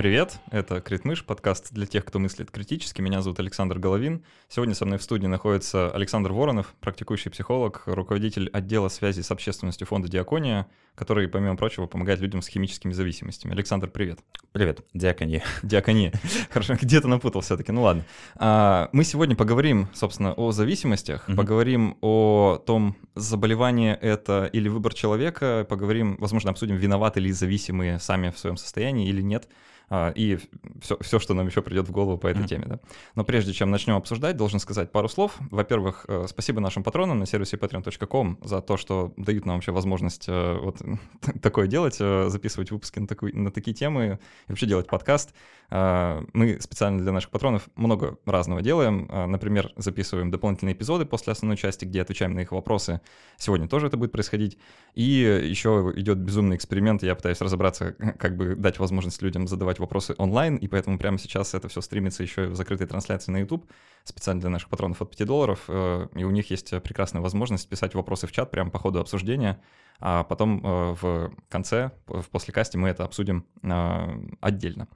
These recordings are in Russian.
Привет, это Критмыш, подкаст для тех, кто мыслит критически. Меня зовут Александр Головин. Сегодня со мной в студии находится Александр Воронов, практикующий психолог, руководитель отдела связи с общественностью фонда «Диакония», который, помимо прочего, помогает людям с химическими зависимостями. Александр, привет. Привет, Диакония. Диакония. Хорошо, где-то напутал все-таки, ну ладно. А, мы сегодня поговорим, собственно, о зависимостях, поговорим о том, заболевание это или выбор человека, поговорим, возможно, обсудим, виноваты ли зависимые сами в своем состоянии или нет. А, и все, все, что нам еще придет в голову по этой mm-hmm. теме. Да? Но прежде чем начнем обсуждать, должен сказать пару слов. Во-первых, э, спасибо нашим патронам на сервисе patreon.com за то, что дают нам вообще возможность э, вот такое делать, э, записывать выпуски на, такой, на такие темы и вообще делать подкаст. Мы специально для наших патронов много разного делаем. Например, записываем дополнительные эпизоды после основной части, где отвечаем на их вопросы. Сегодня тоже это будет происходить. И еще идет безумный эксперимент. Я пытаюсь разобраться, как бы дать возможность людям задавать вопросы онлайн, и поэтому прямо сейчас это все стримится еще и в закрытой трансляции на YouTube, специально для наших патронов от 5 долларов, э, и у них есть прекрасная возможность писать вопросы в чат прямо по ходу обсуждения, а потом э, в конце, в послекасте мы это обсудим э, отдельно.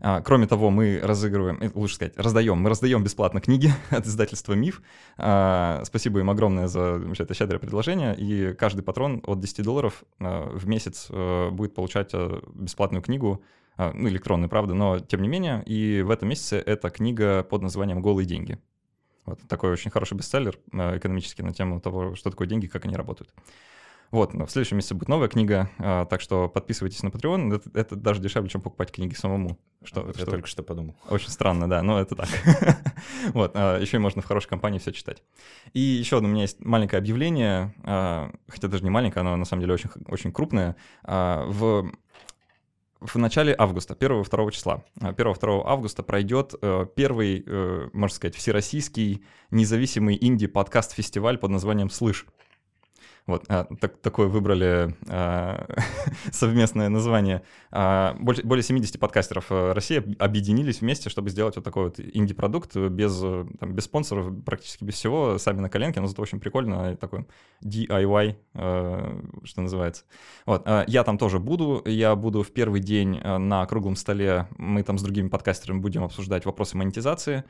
А, кроме того, мы разыгрываем, лучше сказать, раздаем, мы раздаем бесплатно книги от издательства «Миф». А, спасибо им огромное за это щедрое предложение, и каждый патрон от 10 долларов в месяц будет получать бесплатную книгу а, ну, электронный, правда, но тем не менее. И в этом месяце это книга под названием «Голые деньги». Вот такой очень хороший бестселлер а, экономический на тему того, что такое деньги, как они работают. Вот, но в следующем месяце будет новая книга, а, так что подписывайтесь на Patreon. Это, это даже дешевле, чем покупать книги самому. Что, Я что только что подумал. Очень странно, да, но это так. вот, еще и можно в хорошей компании все читать. И еще у меня есть маленькое объявление, хотя даже не маленькое, оно на самом деле очень, очень крупное. В в начале августа, 1-2 числа. 1-2 августа пройдет э, первый, э, можно сказать, всероссийский независимый инди-подкаст-фестиваль под названием «Слышь». Вот, а, так, такое выбрали а, совместное название. А, более, более 70 подкастеров э, России объединились вместе, чтобы сделать вот такой вот инди-продукт без, там, без спонсоров, практически без всего, сами на коленке, но зато очень прикольно, такой DIY, а, что называется. Вот, а, я там тоже буду, я буду в первый день э, на круглом столе, мы там с другими подкастерами будем обсуждать вопросы монетизации,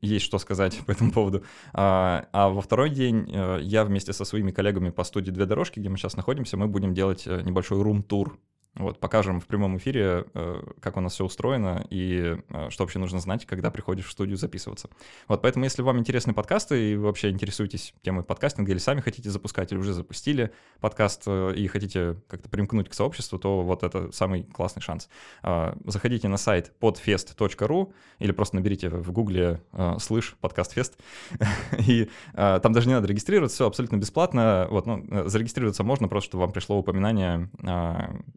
есть что сказать по этому поводу. А, а во второй день э, я вместе со своими коллегами по студии «Две дорожки», где мы сейчас находимся, мы будем делать э, небольшой рум-тур вот, покажем в прямом эфире, э, как у нас все устроено и э, что вообще нужно знать, когда приходишь в студию записываться. Вот, поэтому если вам интересны подкасты и вы вообще интересуетесь темой подкастинга или сами хотите запускать, или уже запустили подкаст э, и хотите как-то примкнуть к сообществу, то вот это самый классный шанс. Заходите на сайт podfest.ru или просто наберите в гугле «слышь подкастфест», и там даже не надо регистрироваться, все абсолютно бесплатно. Вот, ну, зарегистрироваться можно, просто чтобы вам пришло упоминание,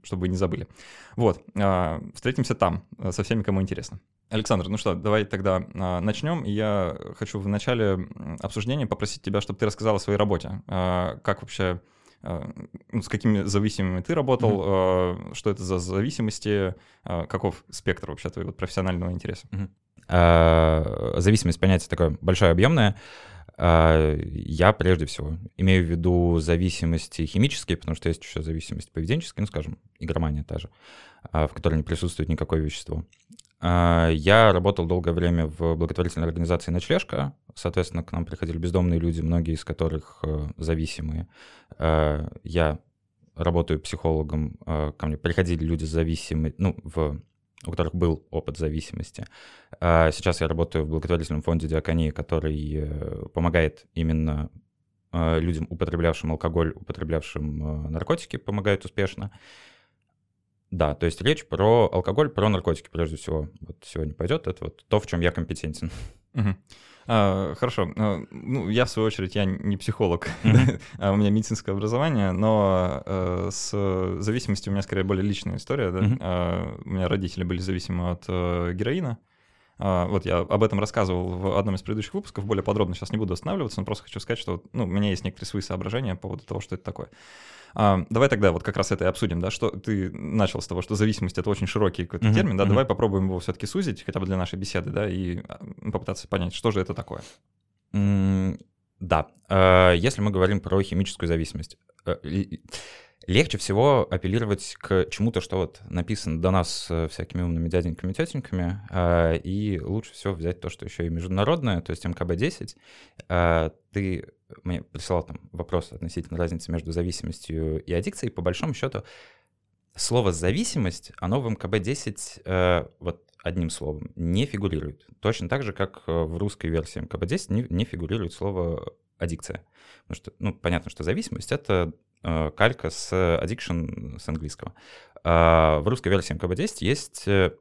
чтобы не забыли. Вот, а, встретимся там э, со всеми, кому интересно. Александр, ну что, давай тогда а, начнем. Я хочу в начале обсуждения попросить тебя, чтобы ты рассказал о своей работе. А, как вообще ну, с какими зависимыми ты работал, mm-hmm. что это за зависимости, каков спектр вообще твоего профессионального интереса? Mm-hmm. Зависимость понятие такое большое, объемное. А, я прежде всего имею в виду зависимости химические, потому что есть еще зависимость поведенческая, ну, скажем, игромания та же, а, в которой не присутствует никакое вещество. А, я работал долгое время в благотворительной организации «Ночлежка». Соответственно, к нам приходили бездомные люди, многие из которых э, зависимые. Я работаю психологом, ко мне приходили люди зависимые, ну, в у которых был опыт зависимости. А сейчас я работаю в благотворительном фонде Диаконии, который э, помогает именно э, людям, употреблявшим алкоголь, употреблявшим э, наркотики, помогает успешно. Да, то есть речь про алкоголь, про наркотики прежде всего. Вот сегодня пойдет. Это вот то, в чем я компетентен. Угу. А, хорошо. А, ну, я, в свою очередь, я не психолог. Mm-hmm. у меня медицинское образование, но э, с зависимостью у меня скорее более личная история. А, у меня родители были зависимы от э, героина. А, вот я об этом рассказывал в одном из предыдущих выпусков, более подробно сейчас не буду останавливаться, но просто хочу сказать, что ну, у меня есть некоторые свои соображения по поводу того, что это такое. А, давай тогда вот как раз это и обсудим, да, что ты начал с того, что зависимость — это очень широкий какой-то uh-huh, термин, да, uh-huh. давай попробуем его все-таки сузить, хотя бы для нашей беседы, да, и а, попытаться понять, что же это такое. Mm, да, э, если мы говорим про химическую зависимость, э, легче всего апеллировать к чему-то, что вот написано до нас э, всякими умными дяденьками, тетеньками, и лучше всего взять то, что еще и международное, то есть МКБ-10. Э, ты мне присылал там вопрос относительно разницы между зависимостью и аддикцией. По большому счету, слово «зависимость», оно в МКБ-10, вот одним словом, не фигурирует. Точно так же, как в русской версии МКБ-10 не, не фигурирует слово аддикция. Потому что, ну, понятно, что зависимость — это э, калька с addiction с английского. А в русской версии МКБ-10 есть, э,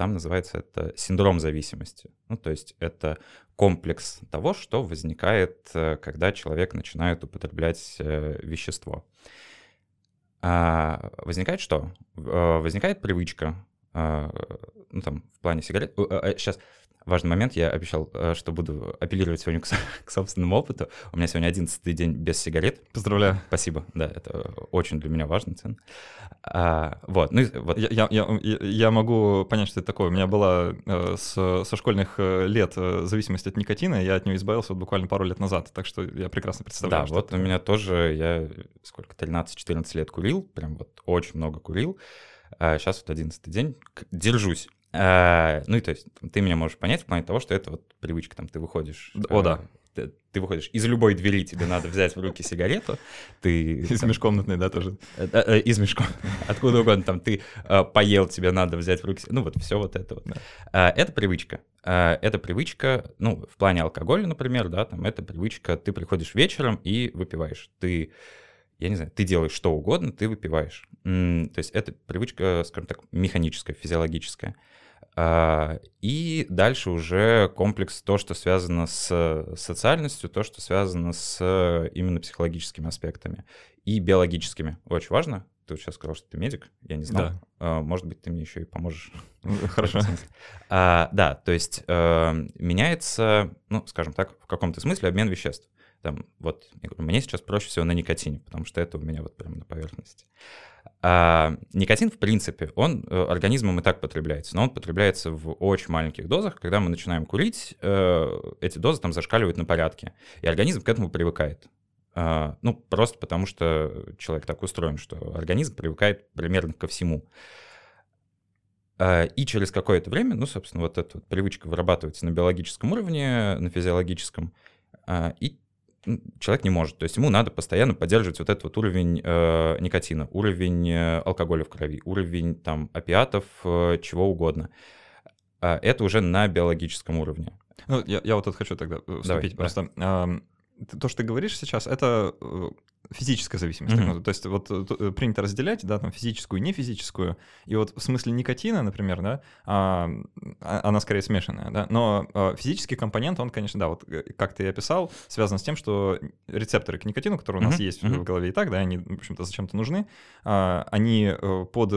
там называется это синдром зависимости. Ну, то есть это комплекс того, что возникает, э, когда человек начинает употреблять э, вещество. А возникает что? Э, возникает привычка, ну, там, в плане сигарет. Сейчас важный момент. Я обещал, что буду апеллировать сегодня к, к собственному опыту. У меня сегодня одиннадцатый день без сигарет. Поздравляю. Спасибо. Да, это очень для меня важно, ценно. А, вот, ну, вот. Я, я, я, я могу понять, что это такое. У меня была э, с, со школьных э, лет э, зависимость от никотина, я от нее избавился вот буквально пару лет назад, так что я прекрасно представляю. Да, вот это... у меня тоже, я сколько, 13-14 лет курил, прям вот очень много курил. А сейчас вот одиннадцатый день, держусь. А, ну и то есть ты меня можешь понять в плане того, что это вот привычка, там ты выходишь. О, да. Э, ты, ты выходишь из любой двери, тебе надо взять в руки сигарету. Ты, из там, межкомнатной, да, тоже? Э, э, из межкомнатной. Откуда угодно. Там ты э, поел, тебе надо взять в руки. Ну вот все вот это вот. Да. А, это привычка. А, это привычка, ну, в плане алкоголя, например, да, там это привычка, ты приходишь вечером и выпиваешь. Ты я не знаю, ты делаешь что угодно, ты выпиваешь. То есть это привычка, скажем так, механическая, физиологическая. А, и дальше уже комплекс то, что связано с социальностью, то, что связано с именно психологическими аспектами и биологическими. Очень важно. Ты сейчас сказал, что ты медик, я не знал. Да. А, может быть, ты мне еще и поможешь. Хорошо. А, да, то есть э, меняется, ну, скажем так, в каком-то смысле обмен веществ. Там, вот, я говорю, мне сейчас проще всего на никотине, потому что это у меня вот прямо на поверхности. А никотин, в принципе, он э, организмом и так потребляется, но он потребляется в очень маленьких дозах. Когда мы начинаем курить, э, эти дозы там зашкаливают на порядке, и организм к этому привыкает. А, ну, просто потому что человек так устроен, что организм привыкает примерно ко всему. А, и через какое-то время, ну, собственно, вот эта вот привычка вырабатывается на биологическом уровне, на физиологическом, а, и человек не может. То есть ему надо постоянно поддерживать вот этот вот уровень э, никотина, уровень э, алкоголя в крови, уровень там опиатов, э, чего угодно. А это уже на биологическом уровне. Ну, я, я вот тут хочу тогда э, вступить. Давай, Просто да. э, то, что ты говоришь сейчас, это э, физическая зависимость. Mm-hmm. Так, то есть вот э, э, принято разделять, да, там физическую и нефизическую. И вот в смысле никотина, например, да, а, а, она скорее смешанная, да. Но а, физический компонент, он, конечно, да, вот э, как ты и описал, связан с тем, что рецепторы к никотину, которые у нас mm-hmm. есть mm-hmm. в голове и так, да, они, в общем-то, зачем-то нужны, а, они под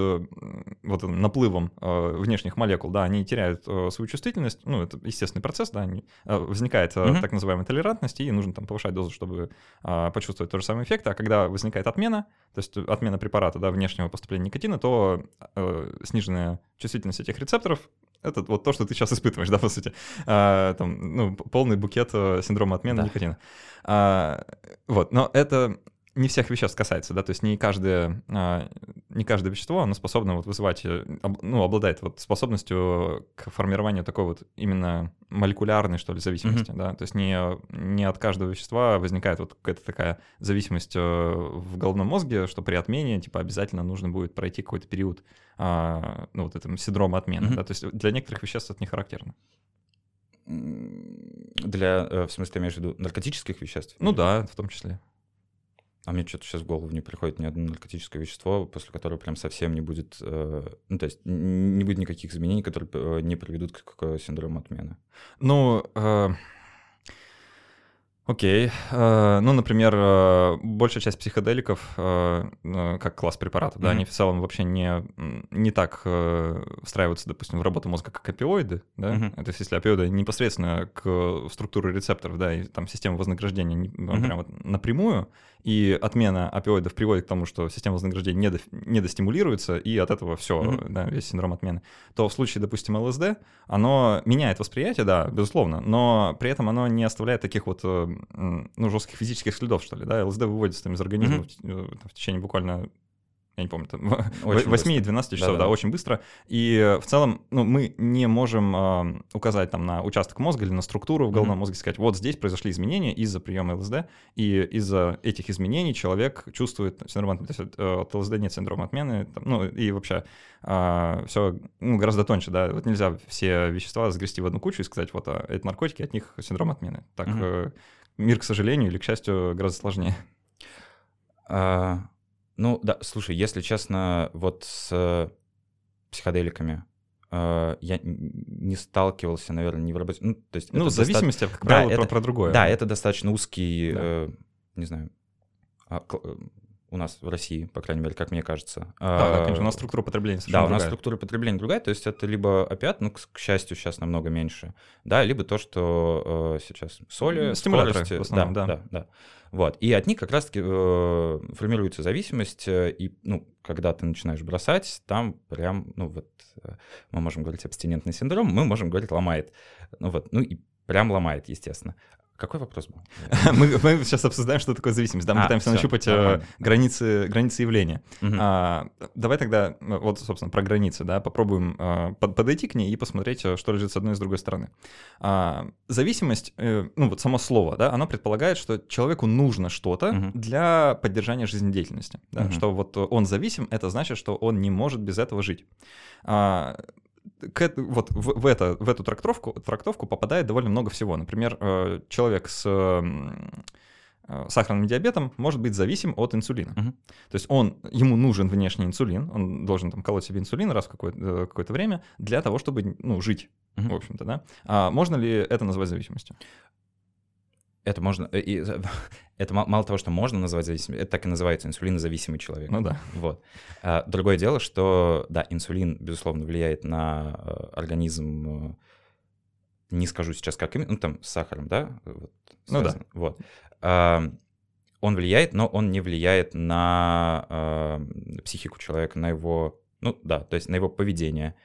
вот наплывом внешних молекул, да, они теряют свою чувствительность, ну, это естественный процесс, да, они, возникает mm-hmm. так называемая толерантность, и нужно там повышать дозу, чтобы почувствовать тот же самый эффект, эффекта, а когда возникает отмена, то есть отмена препарата, да, внешнего поступления никотина, то э, сниженная чувствительность этих рецепторов это вот то, что ты сейчас испытываешь, да, по сути. А, там, ну, полный букет э, синдрома отмены да. никотина. А, вот, но это не всех веществ касается, да, то есть не каждое, а, не каждое вещество, оно способно вот вызывать, э, ну, обладает вот способностью к формированию такой вот именно молекулярной, что ли, зависимости, mm-hmm. да, то есть не, не от каждого вещества возникает вот какая-то такая зависимость э, в головном мозге, что при отмене, типа, обязательно нужно будет пройти какой-то период, а, ну, вот этого синдрома отмены, mm-hmm. да, то есть для некоторых веществ это не характерно. Для, э, в смысле, имеешь в виду наркотических веществ? Ну да, в том числе. А мне что-то сейчас в голову не приходит ни одно наркотическое вещество, после которого прям совсем не будет, э, ну, то есть не будет никаких изменений, которые э, не приведут к, к синдрому отмены. Ну, э, Окей. Okay. Ну, например, э, большая часть психоделиков, э, э, как класс препаратов, mm-hmm. да, они в целом вообще не, не так встраиваются, допустим, в работу мозга, как опиоиды, да, mm-hmm. то есть если опиоиды непосредственно к структуре рецепторов, да, и там система вознаграждения mm-hmm. прям вот напрямую, и отмена опиоидов приводит к тому, что система вознаграждения не, до, не достимулируется, и от этого все, mm-hmm. да, весь синдром отмены, то в случае, допустим, ЛСД, оно меняет восприятие, да, безусловно, но при этом оно не оставляет таких вот, э, ну, жестких физических следов, что ли, да, ЛСД выводится там из организма mm-hmm. в, в течение буквально я не помню, там, 8-12 часов, да, да, да, очень быстро. И в целом, ну, мы не можем э, указать там на участок мозга или на структуру в головном mm-hmm. мозге, сказать, вот здесь произошли изменения из-за приема ЛСД, и из-за этих изменений человек чувствует синдром отмены. То есть э, от ЛСД нет синдрома отмены, там, ну, и вообще э, а, все ну, гораздо тоньше, да. Вот нельзя все вещества сгрести в одну кучу и сказать, вот а, это наркотики, от них синдром отмены. Так mm-hmm. э, мир, к сожалению или к счастью, гораздо сложнее. А, ну да, слушай, если честно, вот с психоделиками э, я не сталкивался, наверное, не в работе. Ну, то есть ну в зависимости, доста... как правило, да, про, это, про другое. Да, это достаточно узкий, да. э, не знаю, а, э, у нас в России, по крайней мере, как мне кажется. Да, да конечно, у нас структура потребления Да, другая. у нас структура потребления другая, то есть это либо опиат, ну, к, к счастью, сейчас намного меньше, да, либо то, что э, сейчас соли, Стимуляторы, скорости, основном, да, да, да, да. Вот. И от них как раз-таки э, формируется зависимость, э, и, ну, когда ты начинаешь бросать, там прям, ну, вот, э, мы можем говорить абстинентный синдром, мы можем говорить ломает. Ну, вот, ну, и прям ломает, естественно. Какой вопрос был? мы, мы сейчас обсуждаем, что такое зависимость. Да, мы а, пытаемся все, нащупать э, границы, границы явления. Угу. А, давай тогда, вот, собственно, про границы, да, попробуем а, под, подойти к ней и посмотреть, э, что лежит с одной и с другой стороны. А, зависимость, э, ну вот само слово, да, оно предполагает, что человеку нужно что-то угу. для поддержания жизнедеятельности. Да, угу. Что вот он зависим, это значит, что он не может без этого жить. А, к, вот в, в, это, в эту трактовку, трактовку попадает довольно много всего. Например, э, человек с э, сахарным диабетом может быть зависим от инсулина. Uh-huh. То есть он, ему нужен внешний инсулин, он должен там колоть себе инсулин раз в какое-то, э, какое-то время для того, чтобы ну, жить, uh-huh. в общем-то, да. А можно ли это назвать зависимостью? Это можно, э, и, это мало того, что можно назвать зависимым, это так и называется инсулинозависимый человек. Ну да. Вот. А, другое дело, что, да, инсулин, безусловно, влияет на э, организм, э, не скажу сейчас как именно, ну там с сахаром, да? Вот, ну да. Вот. А, он влияет, но он не влияет на психику человека, на его, ну да, то есть на его поведение,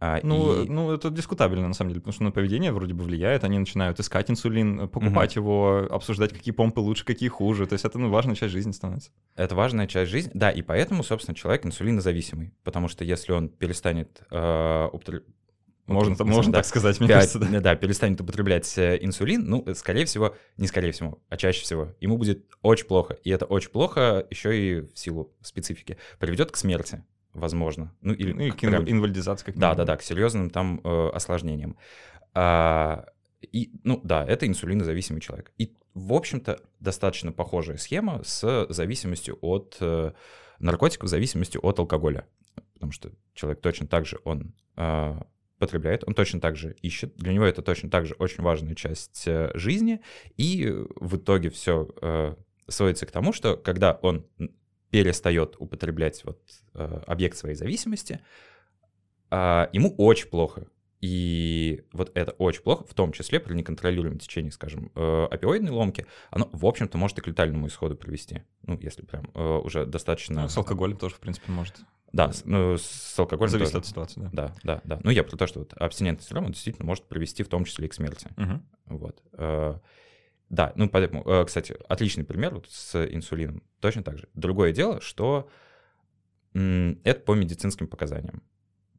а, ну, и... ну, это дискутабельно, на самом деле, потому что на поведение вроде бы влияет, они начинают искать инсулин, покупать угу. его, обсуждать, какие помпы лучше, какие хуже, то есть это, ну, важная часть жизни становится. Это важная часть жизни, да, и поэтому, собственно, человек инсулинозависимый, потому что если он перестанет э, употреблять можно, вот, можно да, так сказать, мне 5, кажется, да. Да, перестанет употреблять э, инсулин, ну, скорее всего, не скорее всего, а чаще всего, ему будет очень плохо. И это очень плохо еще и в силу специфики. Приведет к смерти возможно. Ну, или ну, и к прям... инвалидизации как Да, да, да, к серьезным там э, осложнениям. А, и, ну да, это инсулинозависимый человек. И, в общем-то, достаточно похожая схема с зависимостью от э, наркотиков, зависимостью от алкоголя. Потому что человек точно так же, он э, потребляет, он точно так же ищет. Для него это точно так же очень важная часть э, жизни. И в итоге все э, сводится к тому, что когда он перестает употреблять вот, э, объект своей зависимости, э, ему очень плохо. И вот это очень плохо, в том числе при неконтролируемом течении, скажем, э, опиоидной ломки, оно, в общем-то, может и к летальному исходу привести. Ну, если прям э, уже достаточно... Ну, с алкоголем тоже, в принципе, может. Да, с, ну, с алкоголем Зависит тоже. от ситуации, да. Да, да, да. Ну, я про то, что вот абстинентный синдром, он действительно может привести в том числе и к смерти. Угу. Вот. Э, да, ну поэтому, э, кстати, отличный пример вот с инсулином. Точно так же. Другое дело, что это по медицинским показаниям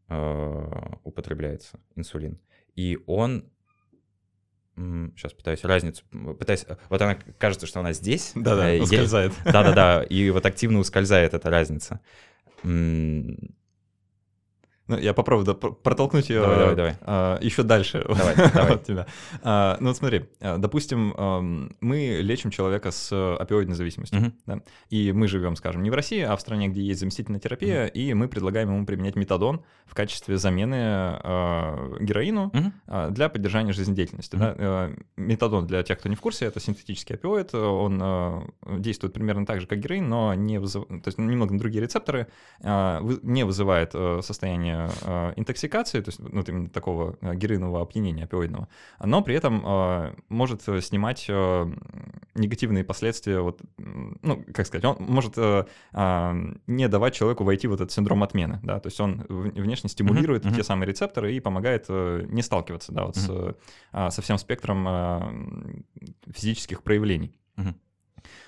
э, употребляется инсулин. И он Сейчас пытаюсь разницу, пытаюсь, вот она кажется, что она здесь. Да-да, э, ускользает. Да-да-да, и вот активно ускользает эта разница. Ну, я попробую да, протолкнуть ее давай, давай, давай. А, еще дальше давай, давай. от тебя. А, ну вот смотри, а, допустим, мы лечим человека с опиоидной зависимостью, uh-huh. да? и мы живем, скажем, не в России, а в стране, где есть заместительная терапия, uh-huh. и мы предлагаем ему применять метадон в качестве замены героину а, для поддержания жизнедеятельности. Uh-huh. Да? Метадон, для тех, кто не в курсе, это синтетический опиоид, он действует примерно так же, как героин, но не вызыв... то есть немного на другие рецепторы, не вызывает а, состояние состояние э, интоксикации, то есть ну, именно такого э, героинового опьянения опиоидного, но при этом э, может снимать негативные последствия, вот, ну, как сказать, он может не давать человеку войти в этот синдром отмены, да, то есть он внешне стимулирует uh-huh, те самые рецепторы и помогает не сталкиваться, да, вот uh-huh. с, со всем спектром физических проявлений.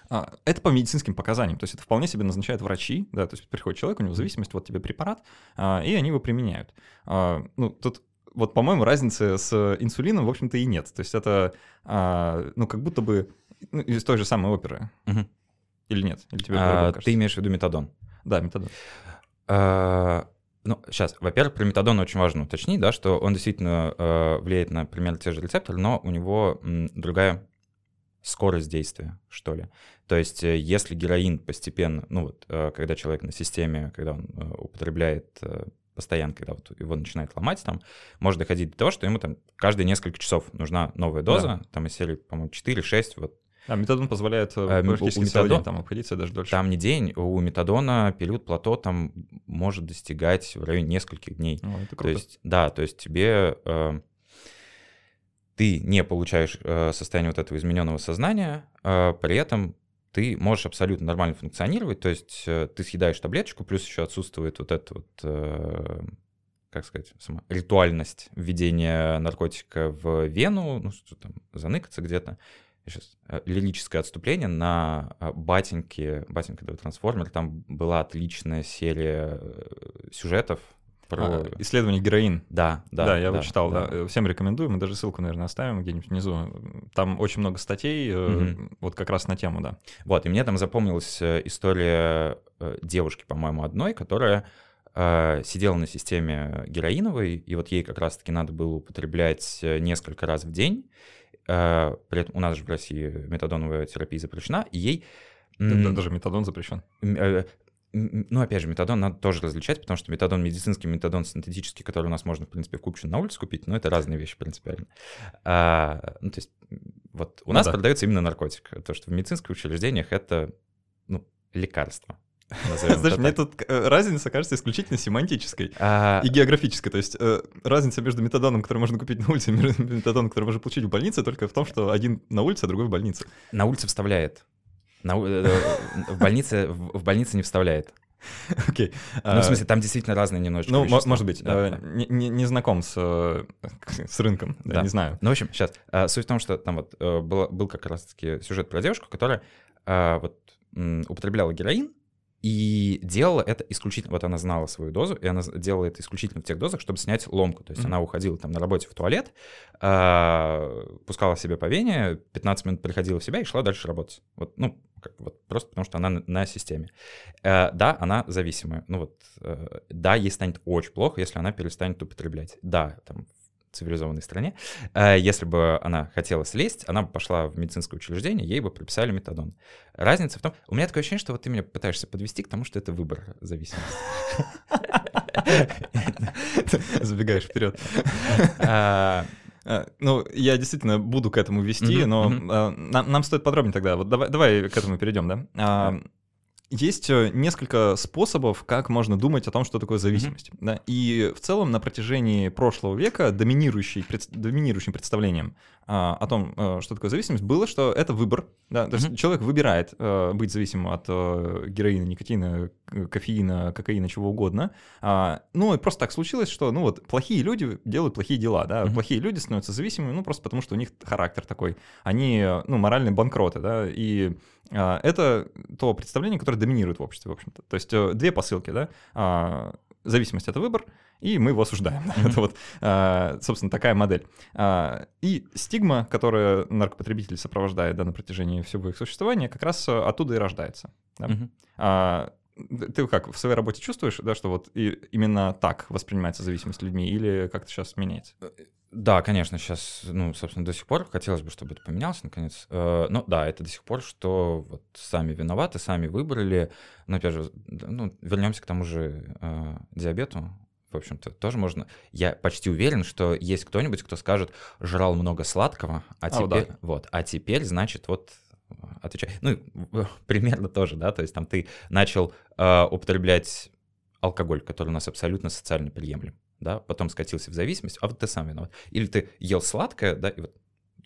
Uh-huh. Это по медицинским показаниям, то есть это вполне себе назначают врачи, да, то есть приходит человек, у него зависимость, вот тебе препарат, а, и они его применяют. А, ну, тут вот, по-моему, разницы с инсулином, в общем-то, и нет. То есть это, а, ну, как будто бы ну, из той же самой оперы. Угу. Или нет? Или тебе а, ты имеешь в виду метадон? Да, метадон. А, ну, сейчас, во-первых, про метадон очень важно уточнить, да, что он действительно э, влияет на примерно те же рецепторы, но у него м, другая скорость действия, что ли. То есть э, если героин постепенно, ну вот, э, когда человек на системе, когда он э, употребляет постоянно, когда вот его начинает ломать, там, может доходить до того, что ему там каждые несколько часов нужна новая доза, да. там из серии, по-моему, 4-6, вот. А метадон позволяет а, практически у метадон, день там обходиться даже дольше. Там не день, у метадона период плато там может достигать в районе нескольких дней. О, это круто. То есть, да, то есть тебе ты не получаешь э, состояние вот этого измененного сознания, э, при этом ты можешь абсолютно нормально функционировать, то есть э, ты съедаешь таблеточку, плюс еще отсутствует вот эта вот, э, как сказать, сама ритуальность введения наркотика в вену, ну что там, заныкаться где-то. Сейчас э, лирическое отступление на э, батеньке, батенька трансформер, там была отличная серия э, сюжетов, про а, исследование героин. Да, да. Да, я да, вот читал, да. да. Всем рекомендую, мы даже ссылку, наверное, оставим где-нибудь внизу. Там очень много статей, угу. вот как раз на тему, да. Вот, и мне там запомнилась э, история э, девушки, по-моему, одной, которая сидела на системе героиновой, и вот ей как раз-таки надо было употреблять несколько раз в день. При этом у нас же в России метадоновая терапия запрещена, и ей даже метадон запрещен ну, опять же, метадон надо тоже различать, потому что метадон медицинский, метадон синтетический, который у нас можно, в принципе, в Купчино на улице купить, но это разные вещи принципиально. А, ну, то есть, вот у ну, нас да. продается именно наркотик. То, что в медицинских учреждениях это, ну, лекарство. Знаешь, мне тут э, разница кажется исключительно семантической а... и географической. То есть э, разница между метадоном, который можно купить на улице, и метадоном, который можно получить в больнице, только в том, что один на улице, а другой в больнице. На улице вставляет. На, э, в, больнице, в, больнице не вставляет. Окей. Okay. Ну, в а, смысле, там действительно разные немножечко Ну, вещества. может быть. Да, да. Не, не, не знаком с, с рынком, да. не знаю. Ну, в общем, сейчас. А, суть в том, что там вот э, был, был как раз-таки сюжет про девушку, которая а, вот употребляла героин, и делала это исключительно, вот она знала свою дозу, и она делала это исключительно в тех дозах, чтобы снять ломку. То есть mm-hmm. она уходила там на работе в туалет, э, пускала себе по вене, 15 минут приходила в себя и шла дальше работать. Вот, ну, как, вот, просто потому что она на, на системе. Э, да, она зависимая. Ну вот, э, да, ей станет очень плохо, если она перестанет употреблять. Да, там цивилизованной стране. Э, если бы она хотела слезть, она бы пошла в медицинское учреждение, ей бы прописали метадон. Разница в том, у меня такое ощущение, что вот ты меня пытаешься подвести к тому, что это выбор зависимости. Забегаешь вперед. А, а, ну, я действительно буду к этому вести, но а, нам, стоит подробнее тогда. Вот давай, давай к этому перейдем, да? Есть э, несколько способов, как можно думать о том, что такое зависимость. Mm-hmm. Да? И в целом на протяжении прошлого века доминирующий, пред, доминирующим представлением а, о том, а, что такое зависимость, было, что это выбор. Да? То mm-hmm. есть человек выбирает а, быть зависимым от а, героина, никотина, кофеина, кокаина, чего угодно. А, ну и просто так случилось, что ну вот плохие люди делают плохие дела. Да? Mm-hmm. Плохие люди становятся зависимыми, ну просто потому, что у них характер такой. Они ну, моральные банкроты. Да? И это то представление, которое доминирует в обществе, в общем-то. То есть э, две посылки, да, а, зависимость — это выбор, и мы его осуждаем. Mm-hmm. это вот, а, собственно, такая модель. И стигма, которая наркопотребитель сопровождает да, на протяжении всего их существования, как раз оттуда и рождается. Да? Mm-hmm. Ты как, в своей работе чувствуешь, да, что вот и именно так воспринимается зависимость людьми, или как-то сейчас меняется? Да, конечно, сейчас, ну, собственно, до сих пор хотелось бы, чтобы это поменялось, наконец. Э, но да, это до сих пор, что вот сами виноваты, сами выбрали. Но опять же, ну, вернемся к тому же э, диабету. В общем-то, тоже можно. Я почти уверен, что есть кто-нибудь, кто скажет, жрал много сладкого, а, а теперь, да. вот, а теперь, значит, вот отвечай. Ну, примерно тоже, да, то есть там ты начал э, употреблять алкоголь, который у нас абсолютно социально приемлем, да, потом скатился в зависимость, а вот ты сам виноват. Или ты ел сладкое, да, и вот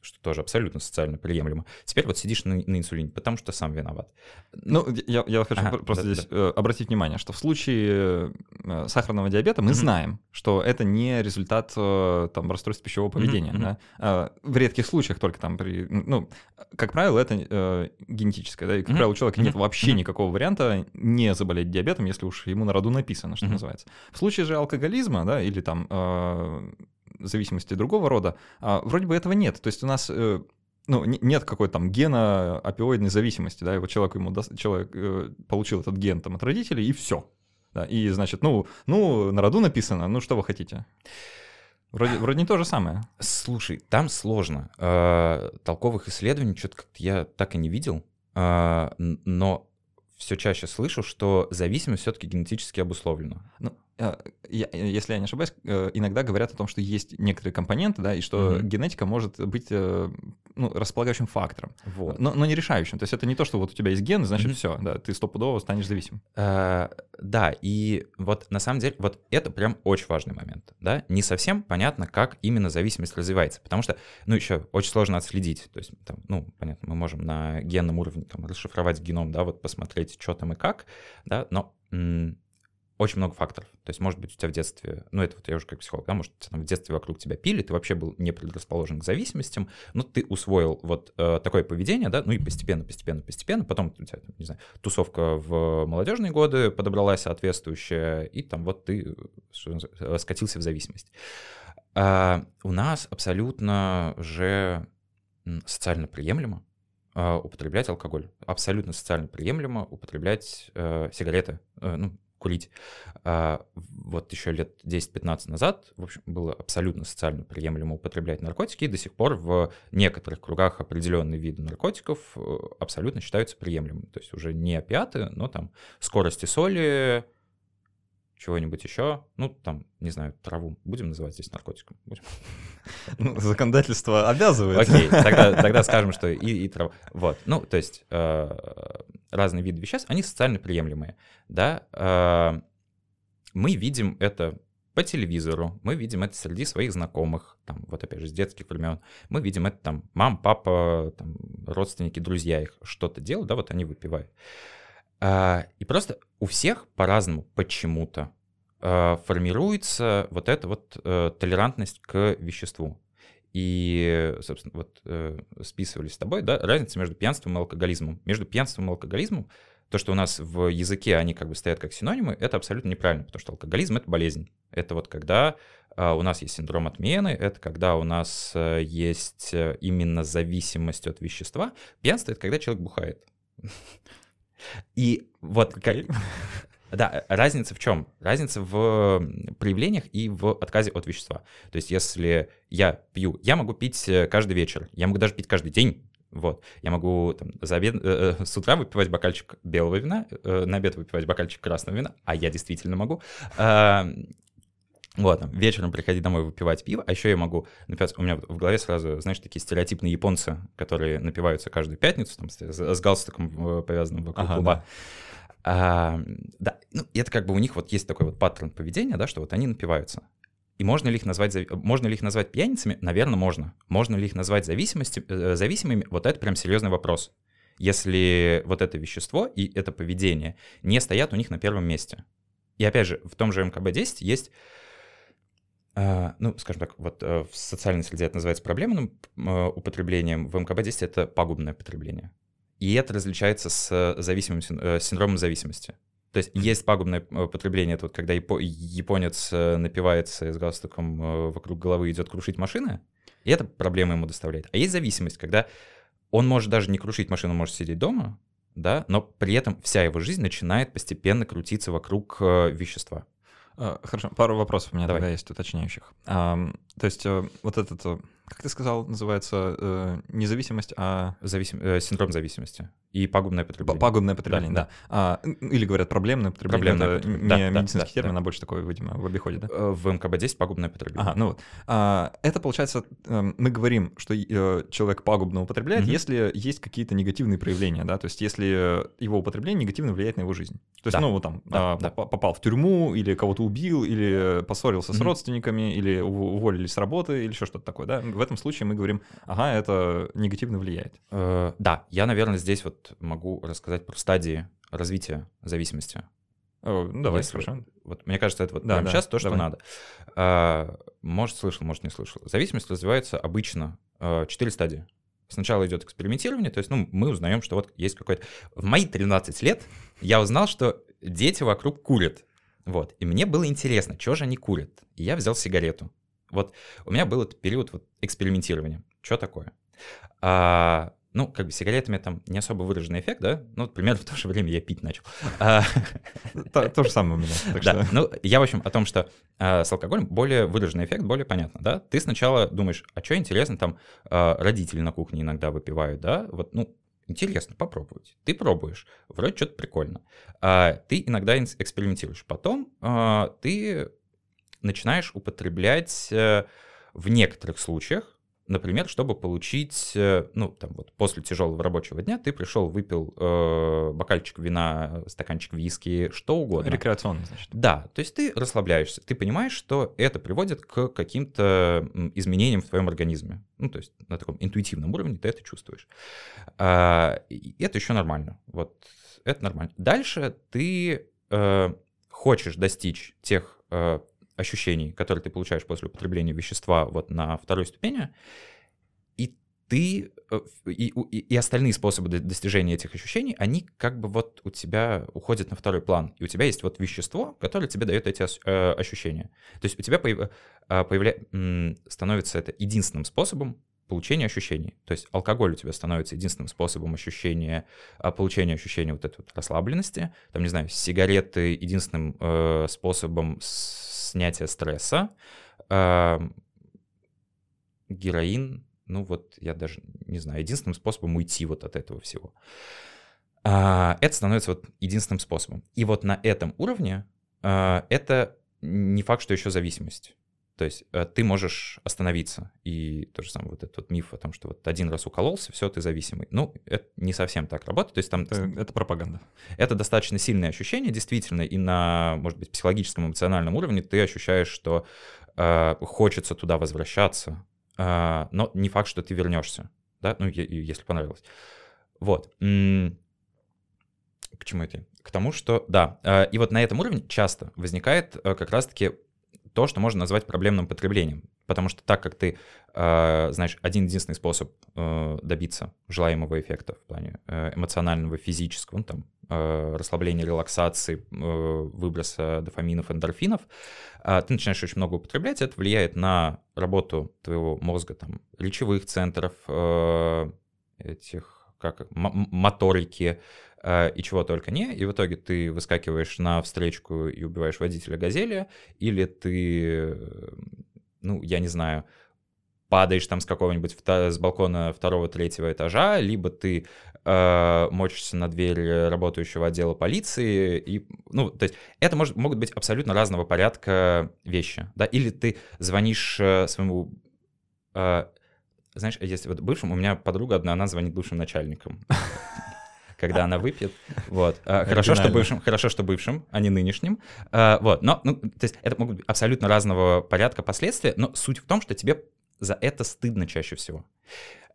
что тоже абсолютно социально приемлемо. Теперь вот сидишь на, на инсулине, потому что сам виноват. Ну, я, я хочу ага, просто да, здесь да. Э, обратить внимание, что в случае э, сахарного диабета мы mm-hmm. знаем, что это не результат э, там расстройств пищевого поведения. Mm-hmm. Да? В редких случаях только там при, ну, как правило, это генетическое, да, и как mm-hmm. правило у человека нет вообще mm-hmm. никакого варианта не заболеть диабетом, если уж ему на роду написано, что mm-hmm. называется. В случае же алкоголизма, да, или там зависимости другого рода, а, вроде бы этого нет. То есть у нас э, ну, нет какой-то там гена опиоидной зависимости, да, вот человек, ему, человек э, получил этот ген там от родителей, и все. Да, и, значит, ну, ну, на роду написано, ну, что вы хотите? Вроде, вроде не то же самое. Слушай, там сложно. Э, толковых исследований что-то как-то я так и не видел, э, но все чаще слышу, что зависимость все-таки генетически обусловлена. Ну, Э, если я не ошибаюсь, э, иногда говорят о том, что есть некоторые компоненты, да, и что mm-hmm. генетика может быть э, ну, располагающим фактором, вот. но, но не решающим. То есть это не то, что вот у тебя есть ген, значит mm-hmm. все, да, ты стопудово станешь зависим. А, да, и вот на самом деле вот это прям очень важный момент, да. Не совсем понятно, как именно зависимость развивается, потому что, ну, еще очень сложно отследить. То есть, там, ну, понятно, мы можем на генном уровне там расшифровать геном, да, вот посмотреть, что там и как, да, но очень много факторов. То есть, может быть, у тебя в детстве, ну, это вот я уже как психолог, да, может, там, в детстве вокруг тебя пили, ты вообще был не предрасположен к зависимостям, но ты усвоил вот э, такое поведение, да, ну и постепенно, постепенно, постепенно, потом у тебя, там, не знаю, тусовка в молодежные годы подобралась соответствующая, и там вот ты скатился в зависимость. А у нас абсолютно же социально приемлемо э, употреблять алкоголь. Абсолютно социально приемлемо употреблять э, сигареты, э, ну, курить. А, вот еще лет 10-15 назад, в общем, было абсолютно социально приемлемо употреблять наркотики, и до сих пор в некоторых кругах определенные виды наркотиков э, абсолютно считаются приемлемыми. То есть уже не опиаты, но там скорости соли, чего-нибудь еще, ну, там, не знаю, траву будем называть здесь наркотиком? Будем. Ну, законодательство обязывает. Окей, тогда, тогда скажем, что и, и трава. Вот, ну, то есть э, разные виды веществ, они социально приемлемые, да. Э, мы видим это по телевизору, мы видим это среди своих знакомых, там, вот опять же, с детских времен, мы видим это там, мам, папа, там, родственники, друзья их что-то делают, да, вот они выпивают. И просто у всех по-разному почему-то а, формируется вот эта вот э, толерантность к веществу. И, собственно, вот э, списывались с тобой, да, разница между пьянством и алкоголизмом. Между пьянством и алкоголизмом то, что у нас в языке они как бы стоят как синонимы, это абсолютно неправильно, потому что алкоголизм — это болезнь. Это вот когда а, у нас есть синдром отмены, это когда у нас э, есть именно зависимость от вещества. Пьянство — это когда человек бухает. И вот как... Да, разница в чем? Разница в проявлениях и в отказе от вещества. То есть если я пью, я могу пить э, каждый вечер, я могу даже пить каждый день, вот. Я могу там, за обед, э, э, с утра выпивать бокальчик белого вина, э, на обед выпивать бокальчик красного вина, а я действительно могу. Э, вот, вечером приходить домой выпивать пиво, а еще я могу напиваться. У меня в голове сразу, знаешь, такие стереотипные японцы, которые напиваются каждую пятницу, там, с, с галстуком э, повязанным вокруг ага, лба. Да. А, да, ну, это как бы у них вот есть такой вот паттерн поведения, да, что вот они напиваются. И можно ли их назвать, можно ли их назвать пьяницами? Наверное, можно. Можно ли их назвать зависимости, э, зависимыми? Вот это прям серьезный вопрос. Если вот это вещество и это поведение не стоят у них на первом месте. И опять же, в том же МКБ-10 есть ну, скажем так, вот э, в социальной среде это называется проблемным э, употреблением, в МКБ-10 это пагубное потребление. И это различается с зависимым, э, синдромом зависимости. То есть есть пагубное потребление, это вот когда японец напивается с галстуком вокруг головы идет крушить машины, и это проблема ему доставляет. А есть зависимость, когда он может даже не крушить машину, может сидеть дома, да, но при этом вся его жизнь начинает постепенно крутиться вокруг вещества. А, хорошо, пару вопросов у меня Давай. тогда есть уточняющих. То есть э, вот этот, э, как ты сказал, называется э, независимость, а... Зависим... Синдром зависимости. и пагубное потребление. Пагубное потребление, да. да. А, или говорят проблемное потребление. Проблемное это потребление. не да, медицинский да, термин, да. а больше такой, видимо, в обиходе, да? Э, в МКБ-10 пагубное потребление. Ага, ну вот. А, это получается, эм, мы говорим, что э, человек пагубно употребляет, mm-hmm. если есть какие-то негативные проявления, да, то есть если его употребление негативно влияет на его жизнь. То есть, да. ну, вот там, да, а, да. попал в тюрьму, или кого-то убил, или поссорился mm-hmm. с родственниками, или уволились с работы, или еще что-то такое, да. В этом случае мы говорим, ага, это негативно влияет. Э, да, я, наверное, здесь вот могу рассказать про стадии развития зависимости. О, ну, давай, Если, хорошо. Вот, мне кажется, это вот да, прямо да, сейчас то, что давай. надо. А, может, слышал, может, не слышал. Зависимость развивается обычно 4 стадии. Сначала идет экспериментирование, то есть, ну, мы узнаем, что вот есть какой-то... В мои 13 лет я узнал, что дети вокруг курят. Вот. И мне было интересно, что же они курят. И я взял сигарету. Вот у меня был этот период вот экспериментирования. Что такое? А, ну, как бы сигаретами там не особо выраженный эффект, да? Ну, примерно в то же время я пить начал. А, то же самое у меня. Да, ну, я, в общем, о том, что а, с алкоголем более выраженный эффект, более понятно, да? Ты сначала думаешь, а что интересно, там а, родители на кухне иногда выпивают, да? Вот, ну, интересно попробовать. Ты пробуешь, вроде что-то прикольно. Ты иногда экспериментируешь. Потом ты начинаешь употреблять э, в некоторых случаях, Например, чтобы получить, э, ну, там вот после тяжелого рабочего дня ты пришел, выпил э, бокальчик вина, стаканчик виски, что угодно. Рекреационно, значит. Да, то есть ты расслабляешься, ты понимаешь, что это приводит к каким-то изменениям в твоем организме. Ну, то есть на таком интуитивном уровне ты это чувствуешь. И это еще нормально. Вот это нормально. Дальше ты э, хочешь достичь тех э, ощущений, которые ты получаешь после употребления вещества вот на второй ступени, и ты э, и, и, и остальные способы достижения этих ощущений, они как бы вот у тебя уходят на второй план, и у тебя есть вот вещество, которое тебе дает эти э, ощущения. То есть у тебя появ, э, появля, становится это единственным способом получения ощущений. То есть алкоголь у тебя становится единственным способом ощущения, а, получения ощущения вот этой вот расслабленности. Там, не знаю, сигареты единственным э, способом снятия стресса. Э, героин, ну вот я даже не знаю, единственным способом уйти вот от этого всего. Э, это становится вот единственным способом. И вот на этом уровне э, это не факт, что еще зависимость. То есть э, ты можешь остановиться. И то же самое вот этот вот миф о том, что вот один раз укололся, все, ты зависимый. Ну, это не совсем так работает. То есть там... Это, это пропаганда. Это достаточно сильное ощущение, действительно, и на, может быть, психологическом, эмоциональном уровне ты ощущаешь, что э, хочется туда возвращаться, э, но не факт, что ты вернешься, да, ну, если понравилось. Вот. К чему это? К тому, что, да, э, и вот на этом уровне часто возникает э, как раз-таки то, что можно назвать проблемным потреблением. Потому что так как ты э, знаешь один единственный способ э, добиться желаемого эффекта в плане э, эмоционального, физического, ну, там, э, расслабления, релаксации, э, выброса дофаминов, эндорфинов, э, ты начинаешь очень много употреблять, это влияет на работу твоего мозга, там, речевых центров, э, этих как моторики, и чего только не, и в итоге ты выскакиваешь на встречку и убиваешь водителя «Газели», или ты, ну, я не знаю, падаешь там с какого-нибудь с балкона второго-третьего этажа, либо ты э, мочишься на дверь работающего отдела полиции, и, ну, то есть это может, могут быть абсолютно разного порядка вещи, да, или ты звонишь э, своему э, знаешь, если вот бывшим, у меня подруга одна, она звонит бывшим начальникам когда она выпьет. Вот. А, хорошо, что бывшим, хорошо, что бывшим, а не нынешним. А, вот. Но, ну, то есть это могут быть абсолютно разного порядка последствия, но суть в том, что тебе за это стыдно чаще всего.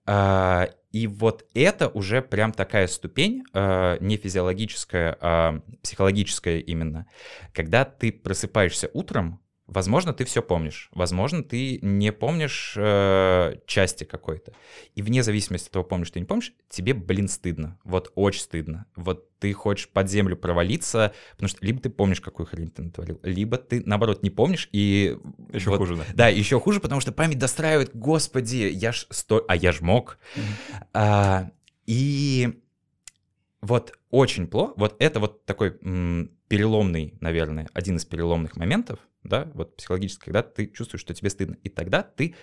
А, и вот это уже прям такая ступень, не физиологическая, а психологическая именно, когда ты просыпаешься утром, Возможно, ты все помнишь, возможно, ты не помнишь э, части какой-то. И вне зависимости от того, помнишь ты не помнишь, тебе, блин, стыдно. Вот очень стыдно. Вот ты хочешь под землю провалиться, потому что либо ты помнишь, какую хрень ты натворил, либо ты, наоборот, не помнишь и... Еще вот, хуже, да. Да, еще хуже, потому что память достраивает, господи, я ж сто... А я ж мог. Mm-hmm. А, и вот очень плохо, вот это вот такой м, переломный, наверное, один из переломных моментов, да, вот психологически, когда ты чувствуешь, что тебе стыдно. И тогда ты,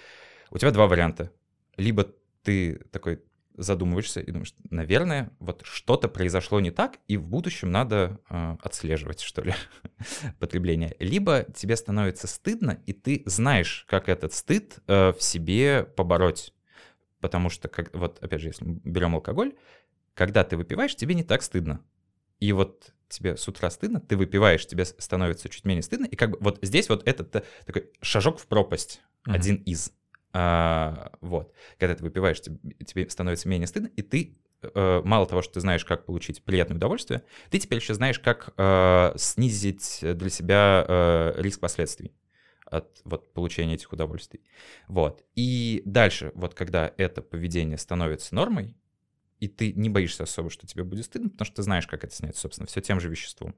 у тебя два варианта. Либо ты такой, задумываешься и думаешь, наверное, вот что-то произошло не так, и в будущем надо э, отслеживать, что ли, потребление. Либо тебе становится стыдно, и ты знаешь, как этот стыд э, в себе побороть. Потому что, как, вот опять же, если мы берем алкоголь, когда ты выпиваешь, тебе не так стыдно. И вот тебе с утра стыдно, ты выпиваешь, тебе становится чуть менее стыдно, и как бы вот здесь вот этот такой шажок в пропасть, mm-hmm. один из. А, вот. Когда ты выпиваешь, тебе, тебе становится менее стыдно, и ты э, мало того, что ты знаешь, как получить приятное удовольствие, ты теперь еще знаешь, как э, снизить для себя э, риск последствий от вот, получения этих удовольствий. Вот. И дальше, вот когда это поведение становится нормой, и ты не боишься особо, что тебе будет стыдно, потому что ты знаешь, как это снять, собственно, все тем же веществом.